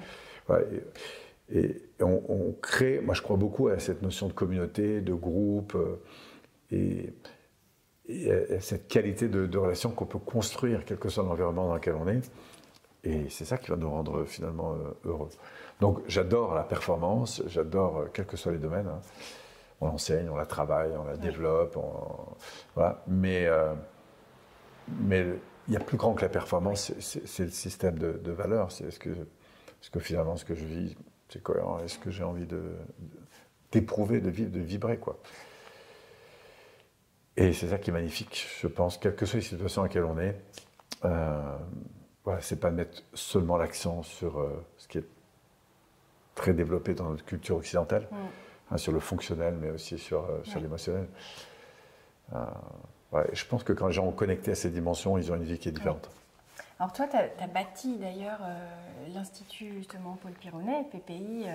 et, on, on, crée, moi je crois beaucoup à cette notion de communauté, de groupe. et et cette qualité de, relation qu'on peut construire, quel que soit l'environnement dans lequel on est. Et c'est ça qui va nous rendre finalement euh, heureux. Donc j'adore la performance, j'adore, euh, quels que soient les domaines. Hein. On l'enseigne, on la travaille, on la développe, voilà. mais, euh, mais il y a plus grand que la performance, c'est le système de, valeurs. C'est est-ce que, -ce que finalement ce que je vis, c'est cohérent Est-ce que j'ai envie d'éprouver, de, de vivre, de vibrer quoi et c'est ça qui est magnifique, je pense, quelles que soient les situations dans lesquelles on est. Euh, voilà, c'est pas de mettre seulement l'accent sur euh, ce qui est très développé dans notre culture occidentale, mm. hein, sur le fonctionnel, mais aussi sur, euh, sur l'émotionnel. Euh, je pense que quand les gens ont connecté à ces dimensions, ils ont une vie qui est différente. Alors toi, tu as, bâti d'ailleurs l'Institut justement Paul Pironnet, PPI.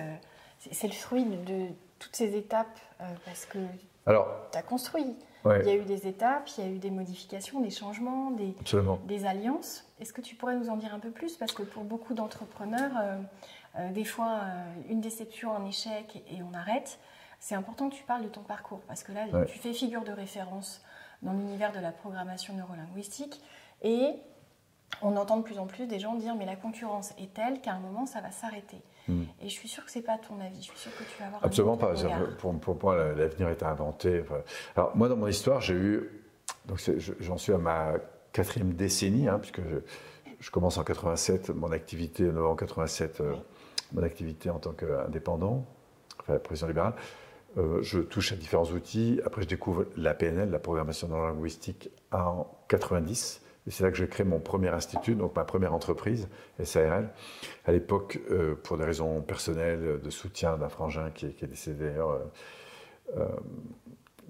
c'est le fruit de, toutes ces étapes parce que tu as construit. Il y a eu des étapes, il y a eu des modifications, des changements, des, des alliances. Est-ce que tu pourrais nous en dire un peu plus? Parce que pour beaucoup d'entrepreneurs, euh, euh, des fois, euh, une déception, un échec et, on arrête. C'est important que tu parles de ton parcours parce que là, tu fais figure de référence dans l'univers de la programmation neurolinguistique et on entend de plus en plus des gens dire mais la concurrence est telle qu'à un moment ça va s'arrêter. Hmm. Et je suis sûre que ce n'est pas ton avis. Je suis sûre que tu vas avoir Absolument pas. Pour, pour, moi, l'avenir est inventé. Alors, moi, dans mon histoire, j'ai eu. Donc, j'en suis à ma quatrième décennie, hein, puisque je, commence en 87, mon activité, en novembre 87, euh, mon activité en tant qu'indépendant, enfin, président libéral. Euh, je touche à différents outils. Après, je découvre la PNL, la programmation linguistique, en 90. Et c'est là que j'ai créé mon premier institut, donc ma première entreprise, SARL. À l'époque, euh, pour des raisons personnelles, de soutien d'un frangin qui, est décédé d'ailleurs euh, euh,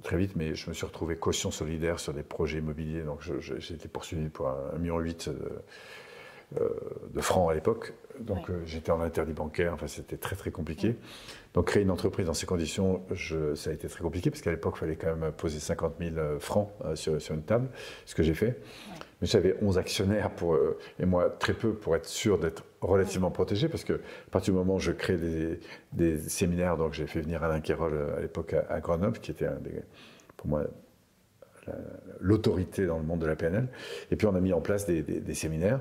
très vite, mais je me suis retrouvé caution solidaire sur des projets immobiliers. Donc j'ai été poursuivi pour 1,8 million de, de francs à l'époque. Donc j'étais en interdit bancaire, enfin c'était très très compliqué. Donc créer une entreprise dans ces conditions, je, ça a été très compliqué parce qu'à l'époque il fallait quand même poser 50 000 francs sur, sur, une table, ce que j'ai fait. Mais j'avais 11 actionnaires pour, euh, et moi très peu pour être sûr d'être relativement protégé parce que à partir du moment où je crée des, des séminaires, donc j'ai fait venir Alain Quérol euh, à l'époque à, Grenoble, qui était un des, pour moi l'autorité dans le monde de la PNL. Et puis on a mis en place des, des, séminaires.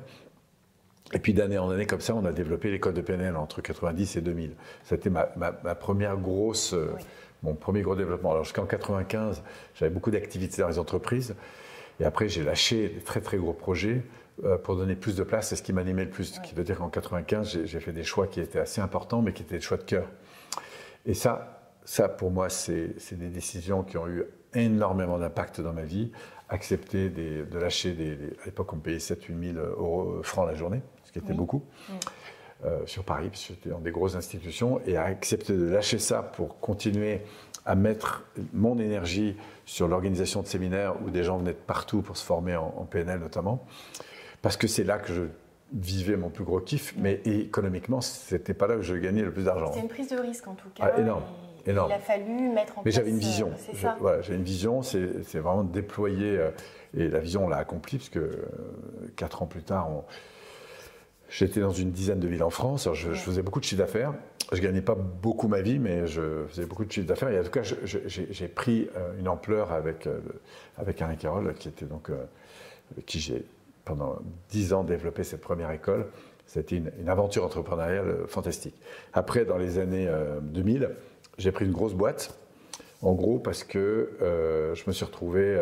Et puis d'année en année, comme ça, on a développé l'école de PNL entre 90 et 2000. C'était ma, ma, ma, première grosse, euh, mon premier gros développement. Alors jusqu'en 95, j'avais beaucoup d'activités dans les entreprises. Et après, j'ai lâché des très très gros projets euh, pour donner plus de place à ce qui m'animait le plus. Ce qui veut dire qu'en 95, j'ai fait des choix qui étaient assez importants, mais qui étaient des choix de cœur. Et ça, ça pour moi, c'est des décisions qui ont eu énormément d'impact dans ma vie. Accepter de lâcher des, À l'époque, on payait 7-8 000 euros, francs la journée, ce qui était beaucoup. Euh, sur Paris, parce que j'étais dans des grosses institutions, et à accepter de lâcher ça pour continuer à mettre mon énergie sur l'organisation de séminaires où des gens venaient de partout pour se former en, PNL notamment, parce que c'est là que je vivais mon plus gros kiff, mais économiquement, c'était pas là que je gagnais le plus d'argent. C'est une prise de risque en tout cas. Ah, énorme. énorme. Il a fallu mettre en place. Mais j'avais une vision. Euh, c'est ça. Voilà, j'avais une vision, c'est vraiment déployer. Euh, et la vision, on l'a accomplie, parce que euh, quatre ans plus tard, j'étais dans une dizaine de villes en France. Je, faisais beaucoup de chiffre d'affaires je gagnais pas beaucoup ma vie, mais je faisais beaucoup de chiffre d'affaires. Et en tout cas, j'ai pris euh, une ampleur avec, euh, avec Alain Carole, qui était donc, euh, qui j'ai pendant dix ans développé cette première école. C'était une, une, aventure entrepreneuriale fantastique. Après, dans les années 2000, j'ai pris une grosse boîte, en gros parce que je me suis retrouvé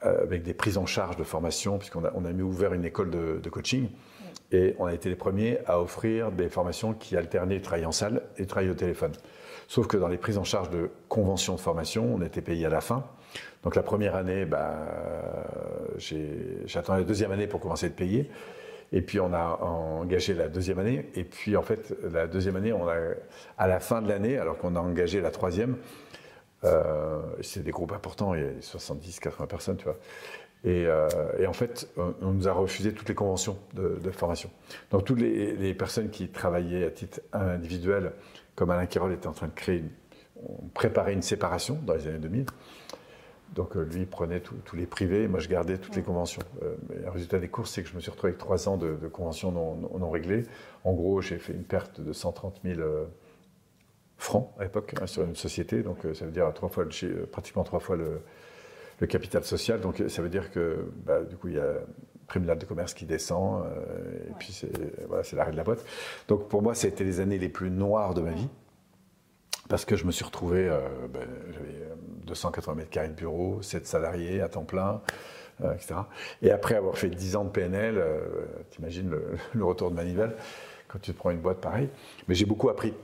avec des prises en charge de formation, puisqu'on a, on a mis ouvert une école de, coaching. Et on a été les premiers à offrir des formations qui alternaient travail en salle et travail au téléphone. Sauf que dans les prises en charge de conventions de formation, on était payé à la fin. Donc la première année, bah, j'attendais la deuxième année pour commencer être payé. Et puis on a engagé la deuxième année. Et puis en fait, la deuxième année, on a, à la fin de l'année, alors qu'on a engagé la troisième, euh, c'est des groupes importants, il y a 70, 80 personnes, tu vois. Et, euh, en fait, on, nous a refusé toutes les conventions de, formation. Donc toutes les, personnes qui travaillaient à titre individuel, comme Alain Kirol était en train de créer, on préparait une séparation dans les années 2000. Donc euh, lui il prenait tous les privés, moi je gardais toutes les conventions. le résultat des courses, c'est que je me suis retrouvé avec trois ans de, conventions non, non, réglées. En gros, j'ai fait une perte de 130 000 francs à l'époque hein, sur une société, donc euh, ça veut dire trois fois, euh, pratiquement trois fois le, capital social. Donc ça veut dire que bah, du coup il y a tribunal de commerce qui descend, euh, et puis c'est voilà, l'arrêt de la boîte. Donc pour moi, ça a été les années les plus noires de ma vie, parce que je me suis retrouvé, ben, j'avais 280 mètres carrés de bureau, 7 salariés à temps plein, etc. Et après avoir fait 10 ans de PNL, t'imagines le, le, retour de manivelle quand tu te prends une boîte pareille. Mais j'ai beaucoup appris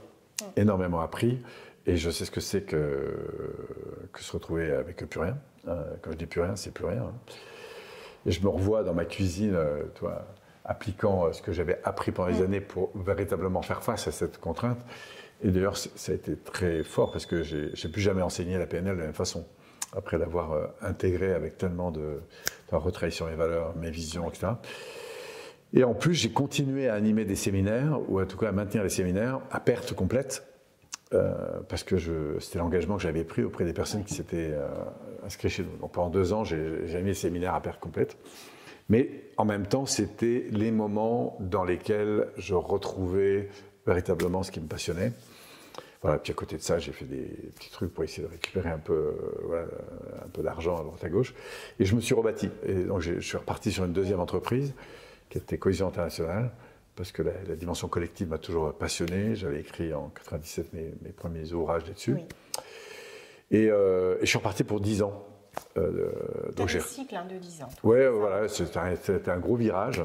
énormément appris. Et je sais ce que c'est que, que se retrouver avec plus rien. Hein. Quand je dis plus rien, c'est plus rien. Hein. Et je me revois dans ma cuisine, euh, toi, appliquant euh, ce que j'avais appris pendant les années pour véritablement faire face à cette contrainte. Et d'ailleurs, ça a été très fort parce que j'ai plus jamais enseigné la PNL de la même façon. Après l'avoir euh, intégré avec tellement de, de sur mes valeurs, mes visions, etc. Et en plus, j'ai continué à animer des séminaires, ou en tout cas à maintenir les séminaires à perte complète, euh, parce que c'était l'engagement que j'avais pris auprès des personnes qui s'étaient euh, inscrites chez nous. Donc pendant deux ans, j'ai animé les séminaires à perte complète. Mais en même temps, c'était les moments dans lesquels je retrouvais véritablement ce qui me passionnait. Voilà, puis à côté de ça, j'ai fait des petits trucs pour essayer de récupérer un peu, euh, un peu d'argent à droite à gauche. Et je me suis rebâti. Et donc je suis reparti sur une deuxième entreprise qui était Cohésion internationale, parce que la, dimension collective m'a toujours passionné. J'avais écrit en 97 mes, mes premiers ouvrages là-dessus. Euh, et, je suis reparti pour 10 ans. Euh, donc j'ai un cycle hein, de 10 ans. Oui, voilà, c'était un, gros virage.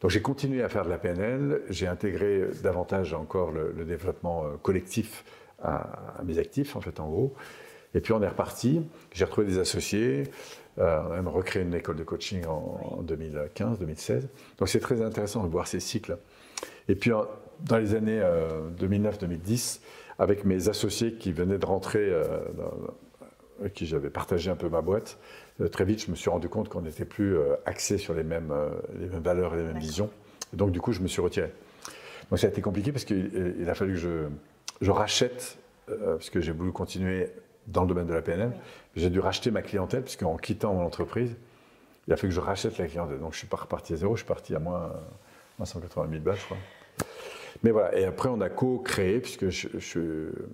Donc j'ai continué à faire de la PNL, j'ai intégré davantage encore le, développement euh, collectif à, à, mes actifs, en fait, en gros. Et puis on est reparti, j'ai retrouvé des associés, euh, on a même recréé une école de coaching en, 2015-2016. Donc c'est très intéressant de voir ces cycles. Et puis dans les années 2009-2010, euh, avec mes associés qui venaient de rentrer, euh, avec qui j'avais partagé un peu ma boîte, très vite je me suis rendu compte qu'on n'était plus axé sur les mêmes, les mêmes valeurs et les mêmes visions. Et donc du coup je me suis retiré. Donc ça a été compliqué parce qu'il a fallu que je, je rachète, parce que j'ai voulu continuer dans le domaine de la PNL. J'ai dû racheter ma clientèle, puisqu'en quittant mon entreprise, il a fallu que je rachète la clientèle. Donc je ne suis pas reparti à zéro, je suis parti à moins, 180 000 balles, je crois. Mais voilà, et après on a co-créé, puisque je,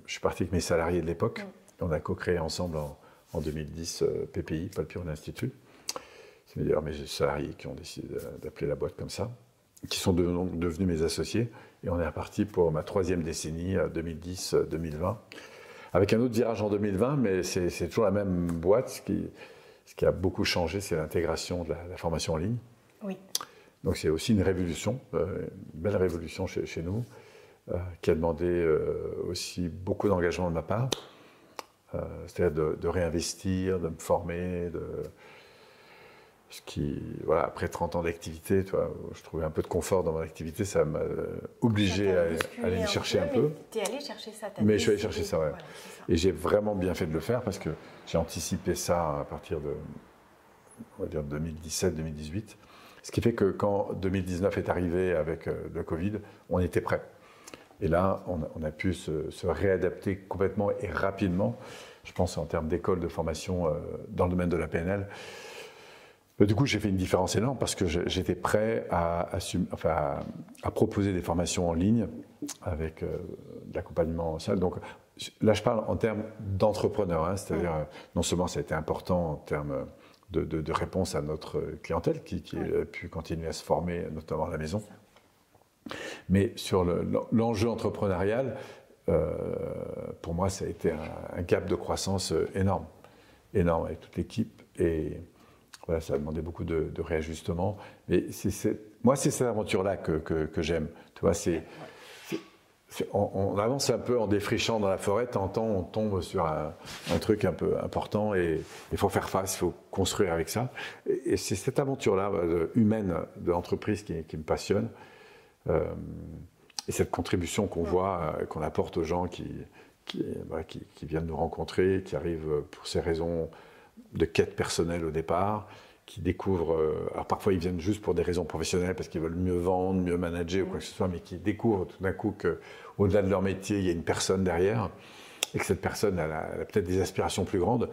suis parti avec mes salariés de l'époque, on a co-créé ensemble en, 2010 euh, PPI, Paul Piron Institut. C'est d'ailleurs mes salariés qui ont décidé d'appeler la boîte comme ça, qui sont devenus mes associés. Et on est reparti pour ma troisième décennie, 2010-2020 euh, avec un autre virage en 2020, mais c'est toujours la même boîte. Ce qui, ce qui a beaucoup changé, c'est l'intégration de la, formation en ligne. Oui. Donc c'est aussi une révolution, euh, une belle révolution chez, chez nous, euh, qui a demandé euh, aussi beaucoup d'engagement de ma part. C'est-à-dire de, de, réinvestir, de me former, de, ce qui, voilà, après 30 ans d'activité, je trouvais un peu de confort dans mon activité, ça m'a obligé à, aller chercher un peu. Tu es allé chercher ça, Mais je suis allé chercher ça, ouais. Et j'ai vraiment bien fait de le faire parce que j'ai anticipé ça à partir de, on va dire 2017-2018. Ce qui fait que quand 2019 est arrivé avec euh, le Covid, on était prêt. Et là, on a, pu se, se, réadapter complètement et rapidement. Je pense en termes d'école de formation euh, dans le domaine de la PNL. Du coup, j'ai fait une différence énorme parce que j'étais prêt à, enfin, à, proposer des formations en ligne avec euh, de l'accompagnement en salle. Donc là, je parle en termes d'entrepreneur, hein, c'est-à-dire non seulement ça a été important en termes de, réponse à notre clientèle qui, a pu continuer à se former, notamment à la maison. Mais sur l'enjeu entrepreneurial, euh, pour moi, ça a été un, gap de croissance euh, énorme, énorme avec toute l'équipe. Et voilà, ça a demandé beaucoup de, réajustements. Mais moi, c'est cette aventure-là que, que, j'aime. Tu vois, c'est on, avance un peu en défrichant dans la forêt, tant on tombe sur un, truc un peu important et il faut faire face, il faut construire avec ça. Et, c'est cette aventure-là euh, humaine de l'entreprise qui, me passionne. Euh, et cette contribution qu'on voit, euh, qu'on apporte aux gens qui, qui, viennent nous rencontrer, qui arrivent pour ces raisons de quête personnelle au départ, qui découvrent, alors parfois ils viennent juste pour des raisons professionnelles parce qu'ils veulent mieux vendre, mieux manager ou quoi que ce soit, mais qui découvrent tout d'un coup qu'au-delà de leur métier, il y a une personne derrière et que cette personne a, a peut-être des aspirations plus grandes.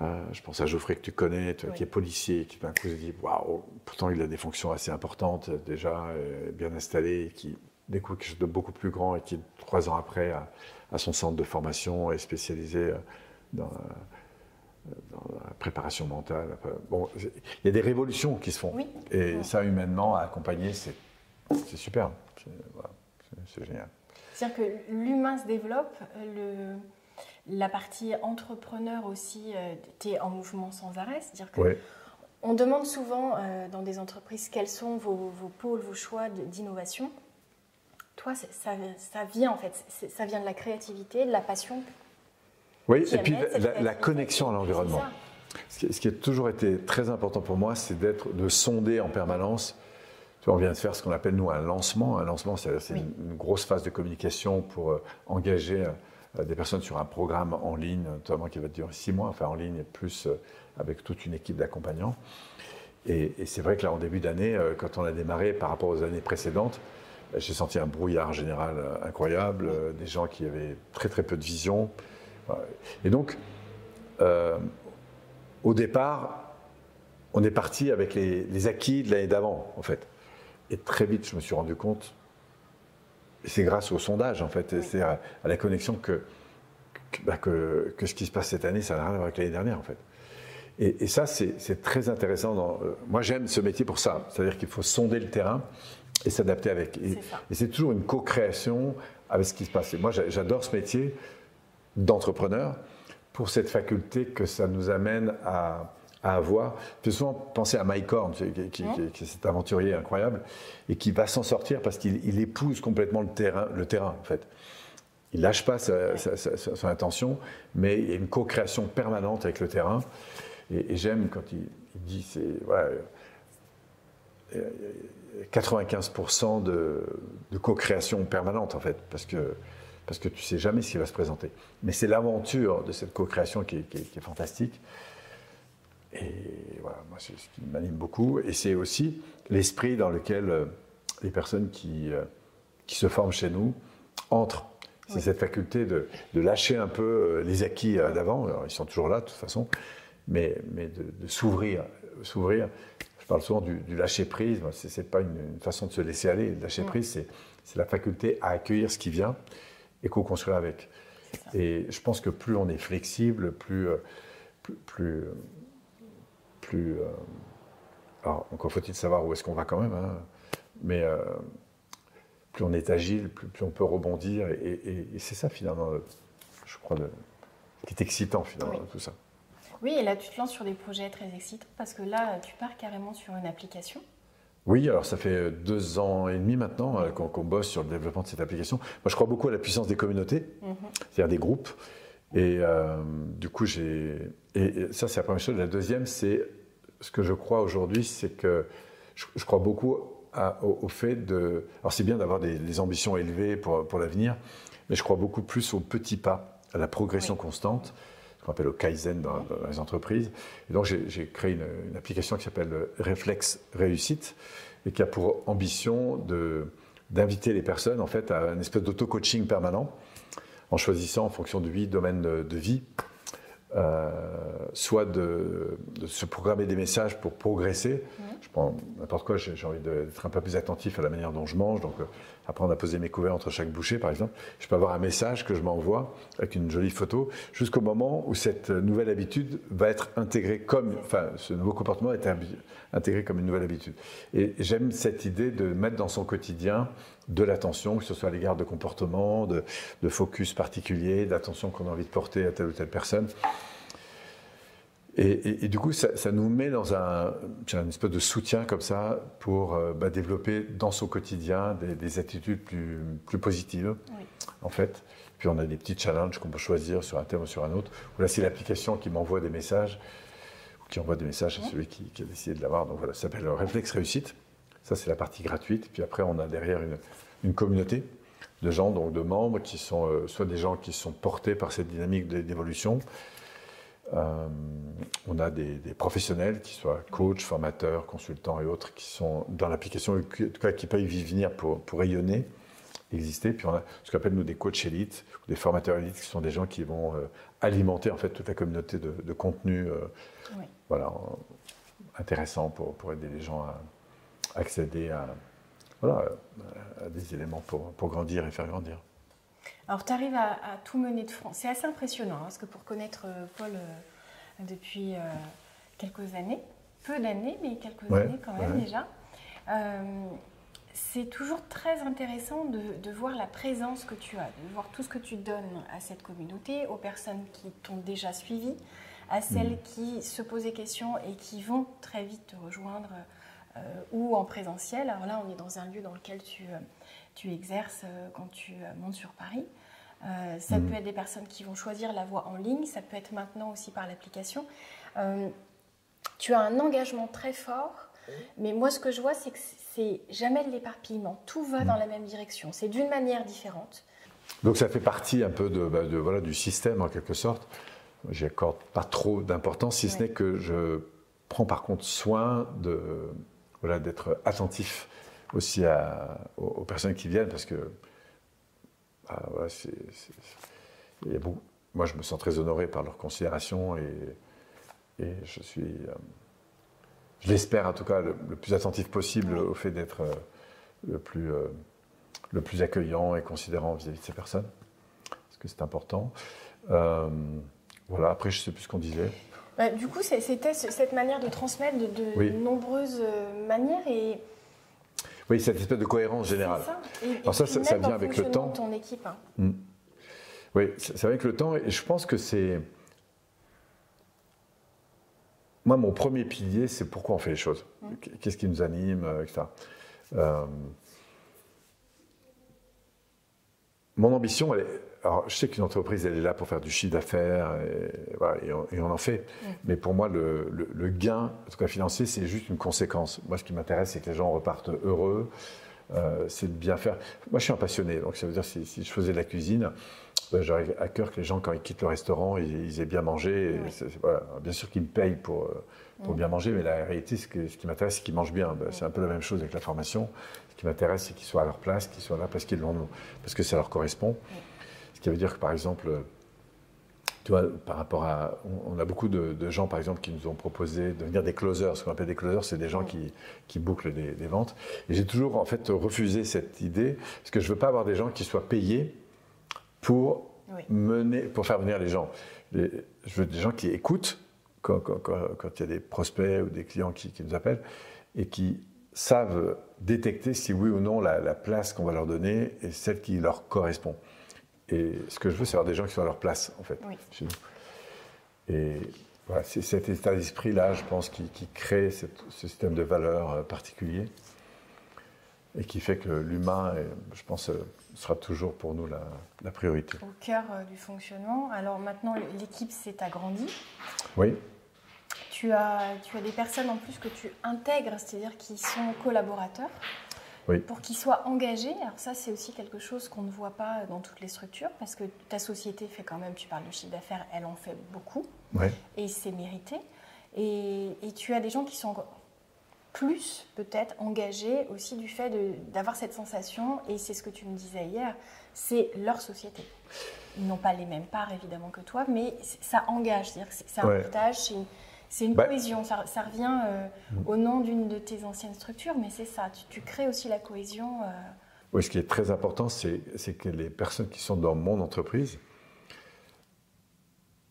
Euh, je pense à Geoffrey que tu connais, qui est policier, qui d'un coup se dit waouh, pourtant il a des fonctions assez importantes déjà, euh, bien installées, qui découvre quelque chose de beaucoup plus grand et qui, trois ans après, a, son centre de formation est spécialisé euh, dans, la préparation mentale. Bon, il y a des révolutions qui se font. Et ça, humainement, à accompagner, c'est super. C'est génial. C'est-à-dire que l'humain se développe, le la partie entrepreneur aussi, euh, tu es en mouvement sans arrêt. C'est-à-dire que on demande souvent euh, dans des entreprises quels sont vos, pôles, vos choix d'innovation. Toi, ça, ça, vient en fait, ça vient de la créativité, de la passion. Oui, et puis la, connexion à l'environnement. Ce, qui a toujours été très important pour moi, c'est d'être, de sonder en permanence. on vient de faire ce qu'on appelle nous un lancement. Un lancement, c'est une, grosse phase de communication pour euh, engager euh, des personnes sur un programme en ligne, notamment qui va durer six mois, enfin en ligne, et plus euh, avec toute une équipe d'accompagnants. Et, c'est vrai que là, en début d'année, quand on a démarré par rapport aux années précédentes, j'ai senti un brouillard général incroyable, des gens qui avaient très très peu de vision. Et donc, au départ, on est parti avec les, les acquis de l'année d'avant, en fait. Et très vite, je me suis rendu compte c'est grâce au sondage, en fait, c'est à, la connexion bah, que, que, ce qui se passe cette année, ça n'a rien à voir avec l'année dernière, en fait. Et, ça, c'est très intéressant. Dans, euh, moi, j'aime ce métier pour ça. C'est-à-dire qu'il faut sonder le terrain et s'adapter avec. Et c'est toujours une co-création avec ce qui se passe. Et moi, j'adore ce métier d'entrepreneur pour cette faculté que ça nous amène à, à avoir. Je fais souvent penser à Mike Horn, qui, est cet aventurier incroyable, et qui va s'en sortir parce qu'il épouse complètement le terrain, le terrain, en fait. Il lâche pas son intention, mais il y a une co-création permanente avec le terrain. Et, j'aime quand il, dit c'est voilà, 95% de, de co-création permanente, en fait, parce que parce que tu sais jamais ce qui va se présenter. Mais c'est l'aventure de cette co-création qui, qui, est fantastique. Et voilà, moi, c'est ce qui m'anime beaucoup. Et c'est aussi l'esprit dans lequel euh, les personnes qui, euh, qui se forment chez nous entrent. C'est cette faculté de, de, lâcher un peu euh, les acquis d'avant. Ils sont toujours là, de toute façon, mais, mais de, s'ouvrir. s'ouvrir. Je parle souvent du, lâcher prise. Ce n'est pas une, façon de se laisser aller. Le lâcher prise, c'est la faculté à accueillir ce qui vient et co-construire avec. Et je pense que plus on est flexible, plus, plus, plus plus. Euh, alors, encore faut-il savoir où est-ce qu'on va quand même, hein. mais euh, plus on est agile, plus, on peut rebondir. Et, c'est ça, finalement, je crois, le, qui est excitant, finalement, tout ça. Oui, et là, tu te lances sur des projets très excitants parce que là, tu pars carrément sur une application. Oui, alors ça fait deux ans et demi maintenant euh, qu'on bosse sur le développement de cette application. Moi, je crois beaucoup à la puissance des communautés, mhm. c'est-à-dire des groupes. Et du coup, j'ai. Et, ça, c'est la première chose. La deuxième, c'est ce que je crois aujourd'hui, c'est que je, crois beaucoup au, fait de. Alors, c'est bien d'avoir des, ambitions élevées pour, pour l'avenir, mais je crois beaucoup plus aux petits pas, à la progression constante, qu'on appelle au Kaizen dans, les entreprises. Et donc, j'ai créé une, application qui s'appelle Réflexe Réussite et qui a pour ambition d'inviter les personnes en fait à une espèce d'auto-coaching permanent en choisissant en fonction de huit domaines de vie euh, soit de, se programmer des messages pour progresser, Je prends n'importe quoi, j'ai envie d'être un peu plus attentif à la manière dont je mange, donc euh, apprendre à poser mes couverts entre chaque bouchée, par exemple. Je peux avoir un message que je m'envoie avec une jolie photo, jusqu'au moment où cette nouvelle habitude va être intégrée comme, enfin, ce nouveau comportement est intégré comme une nouvelle habitude. Et j'aime cette idée de mettre dans son quotidien de l'attention, que ce soit à l'égard de comportements, de, de focus particulier, d'attention qu'on a envie de porter à telle ou telle personne. Et, du coup, ça, nous met dans un, un, espèce de soutien comme ça pour euh, bah, développer dans son quotidien des, attitudes plus, plus positives, en fait. Puis on a des petits challenges qu'on peut choisir sur un thème ou sur un autre. Ou là, c'est l'application qui m'envoie des messages, ou qui envoie des messages à celui qui, a décidé de l'avoir. Donc voilà, ça s'appelle Réflexe Réussite. Ça, c'est la partie gratuite. Puis après, on a derrière une, une communauté de gens, donc de membres, qui sont euh, soit des gens qui sont portés par cette dynamique d'évolution, euh, on a des, professionnels, qui soient coachs, formateurs, consultants et autres, qui sont dans l'application, en tout cas qui peuvent y venir pour, pour rayonner, exister. Puis on a ce qu'on appelle nous des coachs élites, ou des formateurs élites, qui sont des gens qui vont euh, alimenter en fait toute la communauté de, contenu euh, voilà, intéressant pour, pour, aider les gens à accéder à, voilà, à des éléments pour, pour grandir et faire grandir. Alors, tu arrives à, tout mener de front. C'est assez impressionnant, hein, parce que pour connaître euh, Paul euh, depuis euh, quelques années, peu d'années, mais quelques années quand même déjà, c'est toujours très intéressant de, voir la présence que tu as, de voir tout ce que tu donnes à cette communauté, aux personnes qui t'ont déjà suivi, à celles mm. qui se posent des questions et qui vont très vite te rejoindre ou en présentiel. Alors là, on est dans un lieu dans lequel tu tu exerces euh, quand tu euh, montes sur Paris. Euh, ça mhm. peut être des personnes qui vont choisir la voie en ligne, ça peut être maintenant aussi par l'application. tu as un engagement très fort, mais moi ce que je vois, c'est que c'est jamais de l'éparpillement. Tout va dans mhm. la même direction. C'est d'une manière différente. Donc ça fait partie un peu de, bah, voilà, du système en quelque sorte. J'y accorde pas trop d'importance, si ce n'est que je prends par contre soin de voilà, d'être attentif aussi aux, personnes qui viennent parce que ah, moi je me sens très honoré par leur considération et, je suis, euh, je l'espère en tout cas, le, plus attentif possible au fait d'être euh, le, plus, euh, le plus accueillant et considérant vis-à-vis de ces personnes, parce que c'est important. voilà, après je sais plus ce qu'on disait. Bah, du coup, c'était cette manière de transmettre de, nombreuses manières et oui, cette espèce de cohérence générale. Ça. Alors ça, ça, vient avec le temps. Ton équipe. Hein. Hmm. Oui, ça vient avec le temps et je pense que c'est... Moi, mon premier pilier, c'est pourquoi on fait les choses. Hmm. Qu'est-ce qui nous anime, euh, etc. Euh... Mon ambition, elle est alors, je sais qu'une entreprise, elle est là pour faire du chiffre d'affaires, et, et, on, en fait. Mais pour moi, le, gain, en tout cas financier, c'est juste une conséquence. Moi, ce qui m'intéresse, c'est que les gens repartent heureux. Euh, c'est de bien faire. Moi, je suis un passionné, donc ça veut dire si, si je faisais de la cuisine, ben, j'aurais à cœur que les gens, quand ils quittent le restaurant, ils, aient bien mangé. Bien sûr qu'ils me payent pour, euh, bien manger, mais la réalité, ce, que, ce qui m'intéresse, c'est qu'ils mangent bien. Ben, c'est un peu la même chose avec la formation. Ce qui m'intéresse, c'est qu'ils soient à leur place, qu'ils soient là parce qu'ils parce que ça leur correspond. Ce qui veut dire que, par exemple, tu vois, par rapport à. On, a beaucoup de, gens, par exemple, qui nous ont proposé de devenir des closers. Ce qu'on appelle des closers, c'est des gens qui, qui bouclent des, ventes. Et j'ai toujours, en fait, refusé cette idée, parce que je ne veux pas avoir des gens qui soient payés pour, mener, pour faire venir les gens. je veux des gens qui écoutent quand, il y a des prospects ou des clients qui, nous appellent et qui savent détecter si oui ou non la, la place qu'on va leur donner est celle qui leur correspond. Et ce que je veux, c'est avoir des gens qui sont à leur place, en fait, chez nous. Et voilà, c'est cet état d'esprit-là, je pense, qui, crée ce système de valeurs euh, particulier et qui fait que l'humain, je pense, euh, sera toujours pour nous la, priorité. Au cœur euh, du fonctionnement. Alors maintenant, l'équipe s'est agrandie. Oui. Tu as, tu as des personnes en plus que tu intègres, c'est-à-dire qui sont collaborateurs pour qu'ils soient engagés. Alors ça, c'est aussi quelque chose qu'on ne voit pas dans toutes les structures, parce que ta société fait quand même, tu parles de chiffre d'affaires, elle en fait beaucoup, et c'est mérité. Et, tu as des gens qui sont plus peut-être engagés aussi du fait d'avoir cette sensation, et c'est ce que tu me disais hier, c'est leur société. Ils n'ont pas les mêmes parts évidemment que toi, mais ça engage, c'est-à-dire c'est un partage, C'est une bah cohésion, ça, revient euh, mm. au nom d'une de tes anciennes structures, mais c'est ça, tu, crées aussi la cohésion. Euh. Oui, ce qui est très important, c'est que les personnes qui sont dans mon entreprise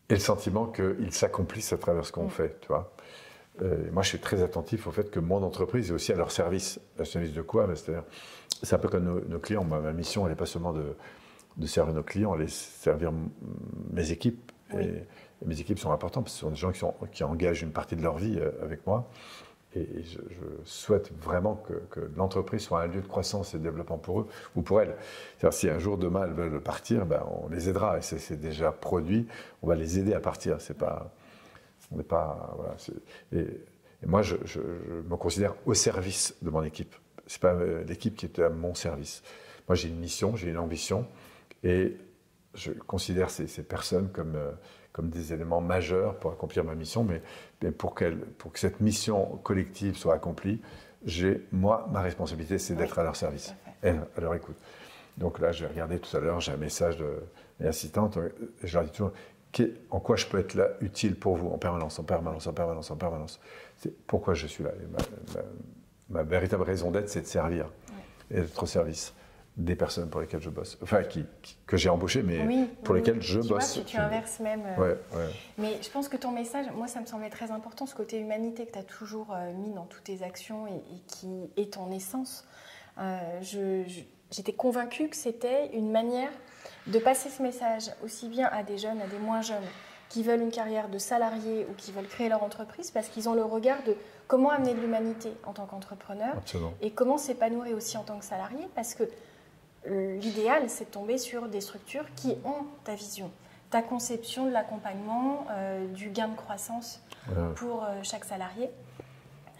aient le sentiment qu'ils s'accomplissent à travers ce qu'on mm. fait, tu vois. Euh, moi, je suis très attentif au fait que mon entreprise est aussi à leur service. À service de quoi C'est-à-dire, c'est un peu comme nos, clients. ma mission, elle n'est pas seulement de, de, servir nos clients, elle est de servir mes équipes. Et, mes équipes sont importantes parce que ce sont des gens qui, engagent une partie de leur vie euh, avec moi. Et, je, souhaite vraiment que, l'entreprise soit un lieu de croissance et de développement pour eux ou pour elles. Si un jour demain elles veulent partir, ben, on les aidera. Et c'est déjà produit. On va les aider à partir. C'est pas on n'est pas. Et, moi, je, me considère au service de mon équipe. C'est pas euh, l'équipe qui est à mon service. Moi, j'ai une mission, j'ai une ambition, et je considère ces, personnes comme, euh, comme des éléments majeurs pour accomplir ma mission, mais, pour, pour que cette mission collective soit accomplie, j'ai, moi, ma responsabilité, c'est d'être à leur service, et à leur écoute. Donc là, j'ai regardé tout à l'heure, j'ai un message de l'assistante, je leur dis toujours, en quoi je peux être là utile pour vous en permanence, en permanence, en permanence, en permanence. C'est pourquoi je suis là. Ma, véritable raison d'être, c'est de servir et d'être au service des personnes pour lesquelles je bosse. Enfin, qui, que j'ai embauché, mais pour lesquelles je tu bosse. Vois, tu, inverses même. Euh, mais je pense que ton message, moi, ça me semblait très important, ce côté humanité que tu as toujours euh, mis dans toutes tes actions et, qui est ton essence. Euh, j'étais convaincue que c'était une manière de passer ce message aussi bien à des jeunes, à des moins jeunes, qui veulent une carrière de salarié ou qui veulent créer leur entreprise, parce qu'ils ont le regard de comment amener de l'humanité en tant qu'entrepreneur et comment s'épanouir aussi en tant que salarié, parce que l'idéal, c'est de tomber sur des structures qui ont ta vision, ta conception de l'accompagnement, euh, du gain de croissance pour euh, chaque salarié.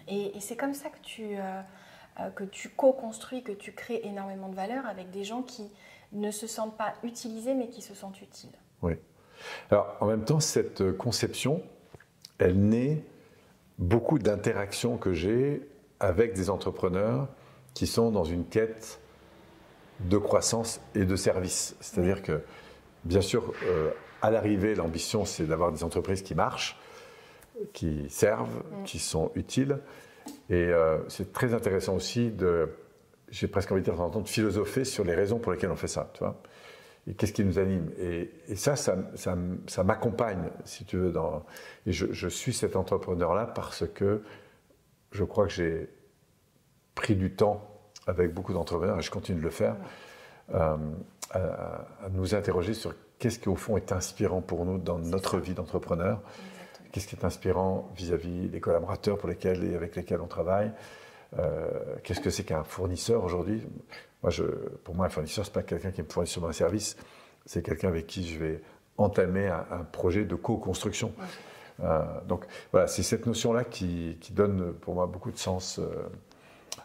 Et, et c'est comme ça que tu, que tu co-construis, que tu crées énormément de valeur avec des gens qui ne se sentent pas utilisés, mais qui se sentent utiles. Oui. Alors, en même temps, cette conception, elle naît beaucoup d'interactions que j'ai avec des entrepreneurs qui sont dans une quête de croissance et de service. C'est-à-dire que, bien sûr, euh, à l'arrivée, l'ambition, c'est d'avoir des entreprises qui marchent, qui servent, mm. qui sont utiles. Et euh, c'est très intéressant aussi de j'ai presque envie de dire, de philosopher sur les raisons pour lesquelles on fait ça, tu vois. Et qu'est-ce qui nous anime et, ça, ça, ça, m'accompagne, si tu veux, dans, et je, suis cet entrepreneur-là parce que je crois que j'ai pris du temps avec beaucoup d'entrepreneurs, et je continue de le faire, euh, à, nous interroger sur qu'est-ce qui, au fond, est inspirant pour nous dans notre vie d'entrepreneur, qu'est-ce qui est inspirant vis-à-vis -vis des collaborateurs pour lesquels et avec lesquels on travaille, euh, qu'est-ce que c'est qu'un fournisseur aujourd'hui? Moi, je, Pour moi, un fournisseur, ce n'est pas quelqu'un qui me fournit sur un service, c'est quelqu'un avec qui je vais entamer un, projet de co-construction. Euh, donc voilà, c'est cette notion-là qui, donne pour moi beaucoup de sens euh,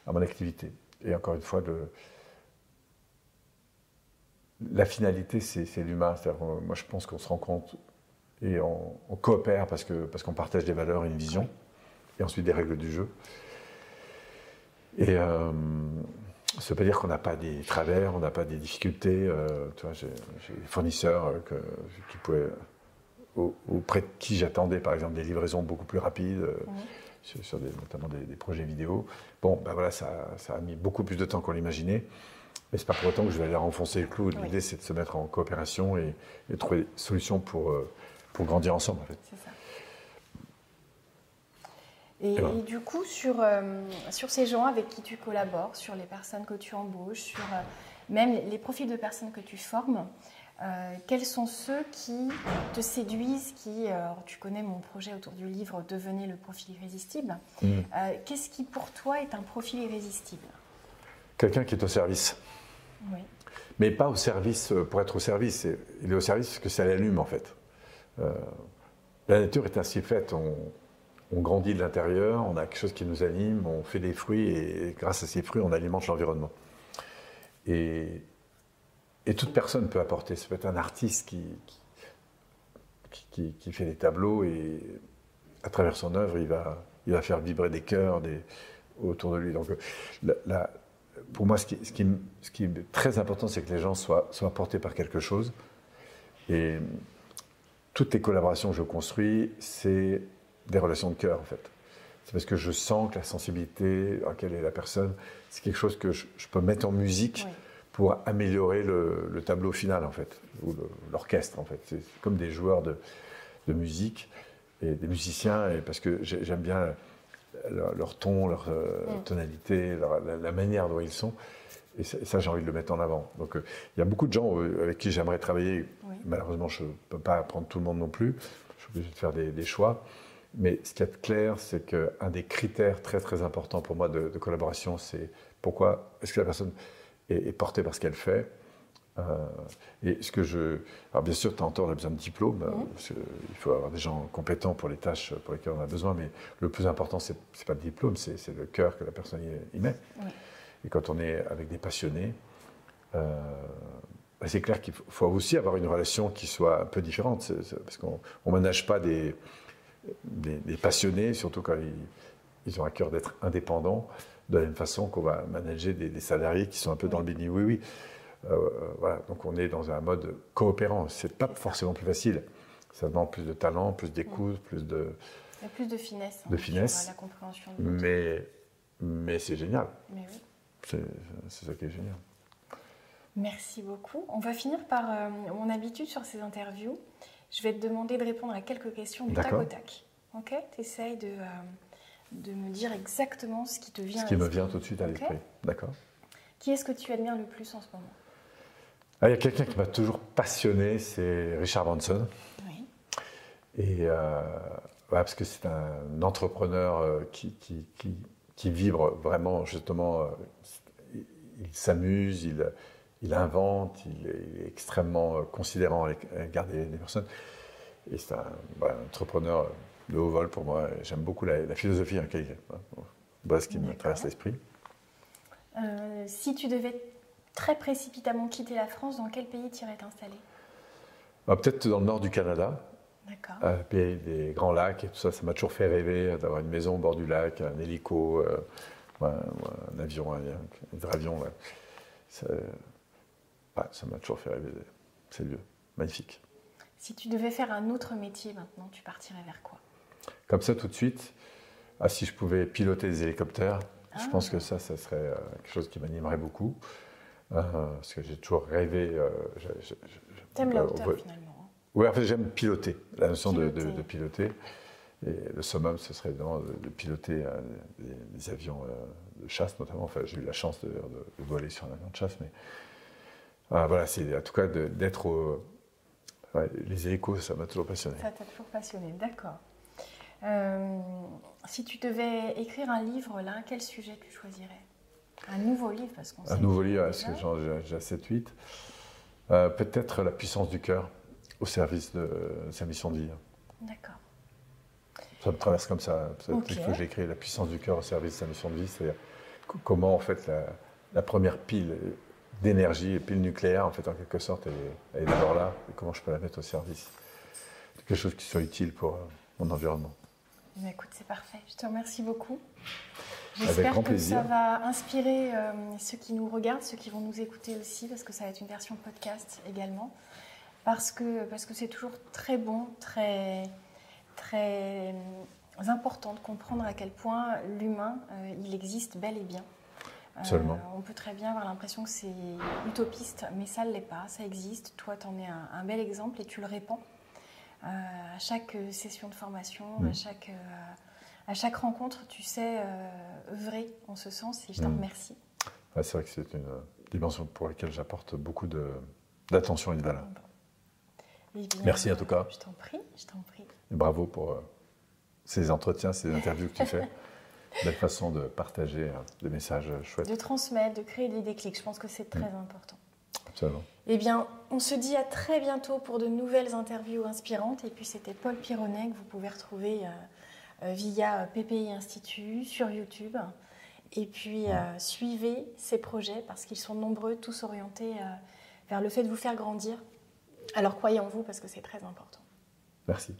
à mon activité. Et encore une fois, la finalité, c'est l'humain. Moi, je pense qu'on se rend compte et on, coopère parce qu'on parce qu'on partage des valeurs et une vision, et ensuite des règles du jeu. Et euh, ça ne veut pas dire qu'on n'a pas des travers, on n'a pas des difficultés. Euh, j'ai, des fournisseurs euh, que, qui pouvaient, auprès de qui j'attendais, par exemple, des livraisons beaucoup plus rapides, sur, des, notamment des, projets vidéo. Bon, ben voilà, ça, ça, a mis beaucoup plus de temps qu'on l'imaginait. Mais ce n'est pas pour autant que je vais aller renfoncer le clou. L'idée, c'est de se mettre en coopération et, et trouver des solutions pour, pour grandir ensemble, en fait. C'est ça. Et, du coup, sur, euh, sur ces gens avec qui tu collabores, sur les personnes que tu embauches, sur euh, même les profils de personnes que tu formes, euh, quels sont ceux qui te séduisent, qui, tu connais mon projet autour du livre Devenez le profil irrésistible. Mm. Qu'est-ce qui pour toi est un profil irrésistible? Quelqu'un qui est au service. Oui. Mais pas au service pour être au service, il est au service parce que ça l'allume en fait. la nature est ainsi faite, on, on grandit de l'intérieur, on a quelque chose qui nous anime, on fait des fruits et grâce à ces fruits, on alimente l'environnement. Et, toute personne peut apporter. Ça peut être un artiste qui, qui, fait des tableaux et à travers son œuvre, il va, il va faire vibrer des cœurs autour de lui. Donc, pour moi, ce qui, ce, qui, est très important, c'est que les gens soient, soient portés par quelque chose. Et toutes les collaborations que je construis, c'est des relations de cœur, en fait. C'est parce que je sens que la sensibilité à laquelle est la personne, c'est quelque chose que je, peux mettre en musique pour améliorer le, tableau final, en fait, ou l'orchestre, en fait. C'est comme des joueurs de, musique et des musiciens, et parce que j'aime bien leur, ton, leur euh, mm. tonalité, la, manière dont ils sont. Et ça, j'ai envie de le mettre en avant. Donc, euh, il y a beaucoup de gens euh, avec qui j'aimerais travailler. Malheureusement, je ne peux pas prendre tout le monde non plus. Je suis obligé de faire des, choix. Mais ce qui est clair, c'est qu'un des critères très très importants pour moi de, collaboration, c'est pourquoi est-ce que la personne est, portée par ce qu'elle fait. Euh, et ce que je. Alors, bien sûr, tu as on a besoin de diplôme. Mmh. il faut avoir des gens compétents pour les tâches pour lesquelles on a besoin. Mais le plus important, c'est n'est pas le diplôme, c'est le cœur que la personne y, met. Et quand on est avec des passionnés, euh, bah, c'est clair qu'il faut aussi avoir une relation qui soit un peu différente. parce qu'on ne manage pas des, des, passionnés, surtout quand ils, ont à cœur d'être indépendants, de la même façon qu'on va manager des, salariés qui sont un peu dans le béni. Oui, oui. Euh, voilà. Donc on est dans un mode coopérant. C'est pas forcément plus facile. Ça demande plus de talent, plus d'écoute, plus de. plus de finesse. Hein, de finesse. La compréhension. mais mais c'est génial. Mais oui. C'est ça qui est génial. Merci beaucoup. On va finir par euh, mon habitude sur ces interviews. Je vais te demander de répondre à quelques questions du tac au tac. Ok? Tu essayes de, euh, de me dire exactement ce qui te vient Ce qui me vient tout de suite à l'esprit. D'accord. Qui est-ce que tu admires le plus en ce moment? Ah, Il y a quelqu'un qui m'a toujours passionné, c'est Richard Branson. Oui. Et euh, parce que c'est un entrepreneur qui, qui, qui qui vibre vraiment justement, euh, il, s'amuse, il, il, invente, il est, extrêmement euh, considérant avec l'égard des, personnes. Et c'est un entrepreneur de haut vol pour moi. J'aime beaucoup la, philosophie hein, hein, ce qui me traverse l'esprit. Euh, si tu devais très précipitamment quitter la France, dans quel pays tu irais t'installer? Bah, Peut-être dans le nord du Canada, un pays des grands lacs et tout ça, ça m'a toujours fait rêver d'avoir une maison au bord du lac, un hélico, euh, un avion, un, hydravion. Ça m'a toujours fait rêver. C'est lieu. Magnifique. Si tu devais faire un autre métier maintenant, tu partirais vers quoi? Comme ça, tout de suite, ah, si je pouvais piloter des hélicoptères, je pense que ah. ça, ça serait euh, quelque chose qui m'animerait beaucoup. Euh, parce que j'ai toujours rêvé. T'aimes la hauteur finalement oui, en fait, j'aime piloter, la notion De, piloter. Et le summum, ce serait vraiment de, piloter euh, des, avions euh, de chasse, notamment. Enfin, j'ai eu la chance de, voler sur un avion de chasse, mais ah, voilà, c'est en tout cas d'être au. les hélicos, ça m'a toujours passionné. Ça t'a toujours passionné, d'accord. Euh, si tu devais écrire un livre, là, quel sujet tu choisirais? Un nouveau livre parce qu'on Un nouveau livre, parce que j'ai 7-8. Peut-être La puissance du cœur au service de sa mission de vie. D'accord. Ça me traverse comme ça. Il faut que j'écris La puissance du cœur au service de sa mission de vie. C'est-à-dire comment, en fait, la, première pile d'énergie, pile nucléaire, en fait, en quelque sorte, elle, est d'abord là. Et comment je peux la mettre au service? De quelque chose qui soit utile pour euh, mon environnement. Eh écoute, c'est parfait. Je te remercie beaucoup. J'espère que ça va inspirer euh, ceux qui nous regardent, ceux qui vont nous écouter aussi, parce que ça va être une version podcast également parce que parce que c'est toujours très bon, très très euh, important de comprendre à quel point l'humain euh, il existe bel et bien. Euh, on peut très bien avoir l'impression que c'est utopiste, mais ça ne l'est pas, ça existe. Toi, tu en es un, bel exemple et tu le répands à chaque session de formation, à, chaque, à chaque rencontre, tu sais œuvrer en ce sens et je t'en mm. remercie. c'est vrai que c'est une dimension pour laquelle j'apporte beaucoup d'attention et de valeur. Merci en tout cas. Je t'en prie, je t'en prie. bravo pour euh, ces entretiens, ces interviews que tu fais. Belle façon de partager euh, des messages chouettes. De transmettre, de créer des déclics. Je pense que c'est très mm. important. Absolument. Eh bien, on se dit à très bientôt pour de nouvelles interviews inspirantes. Et puis, c'était Paul Pironnet que vous pouvez retrouver euh, via PPI Institut sur YouTube. Et puis, suivez ces projets parce qu'ils sont nombreux, tous orientés vers le fait de vous faire grandir alors croyez en vous parce que c'est très important. Merci.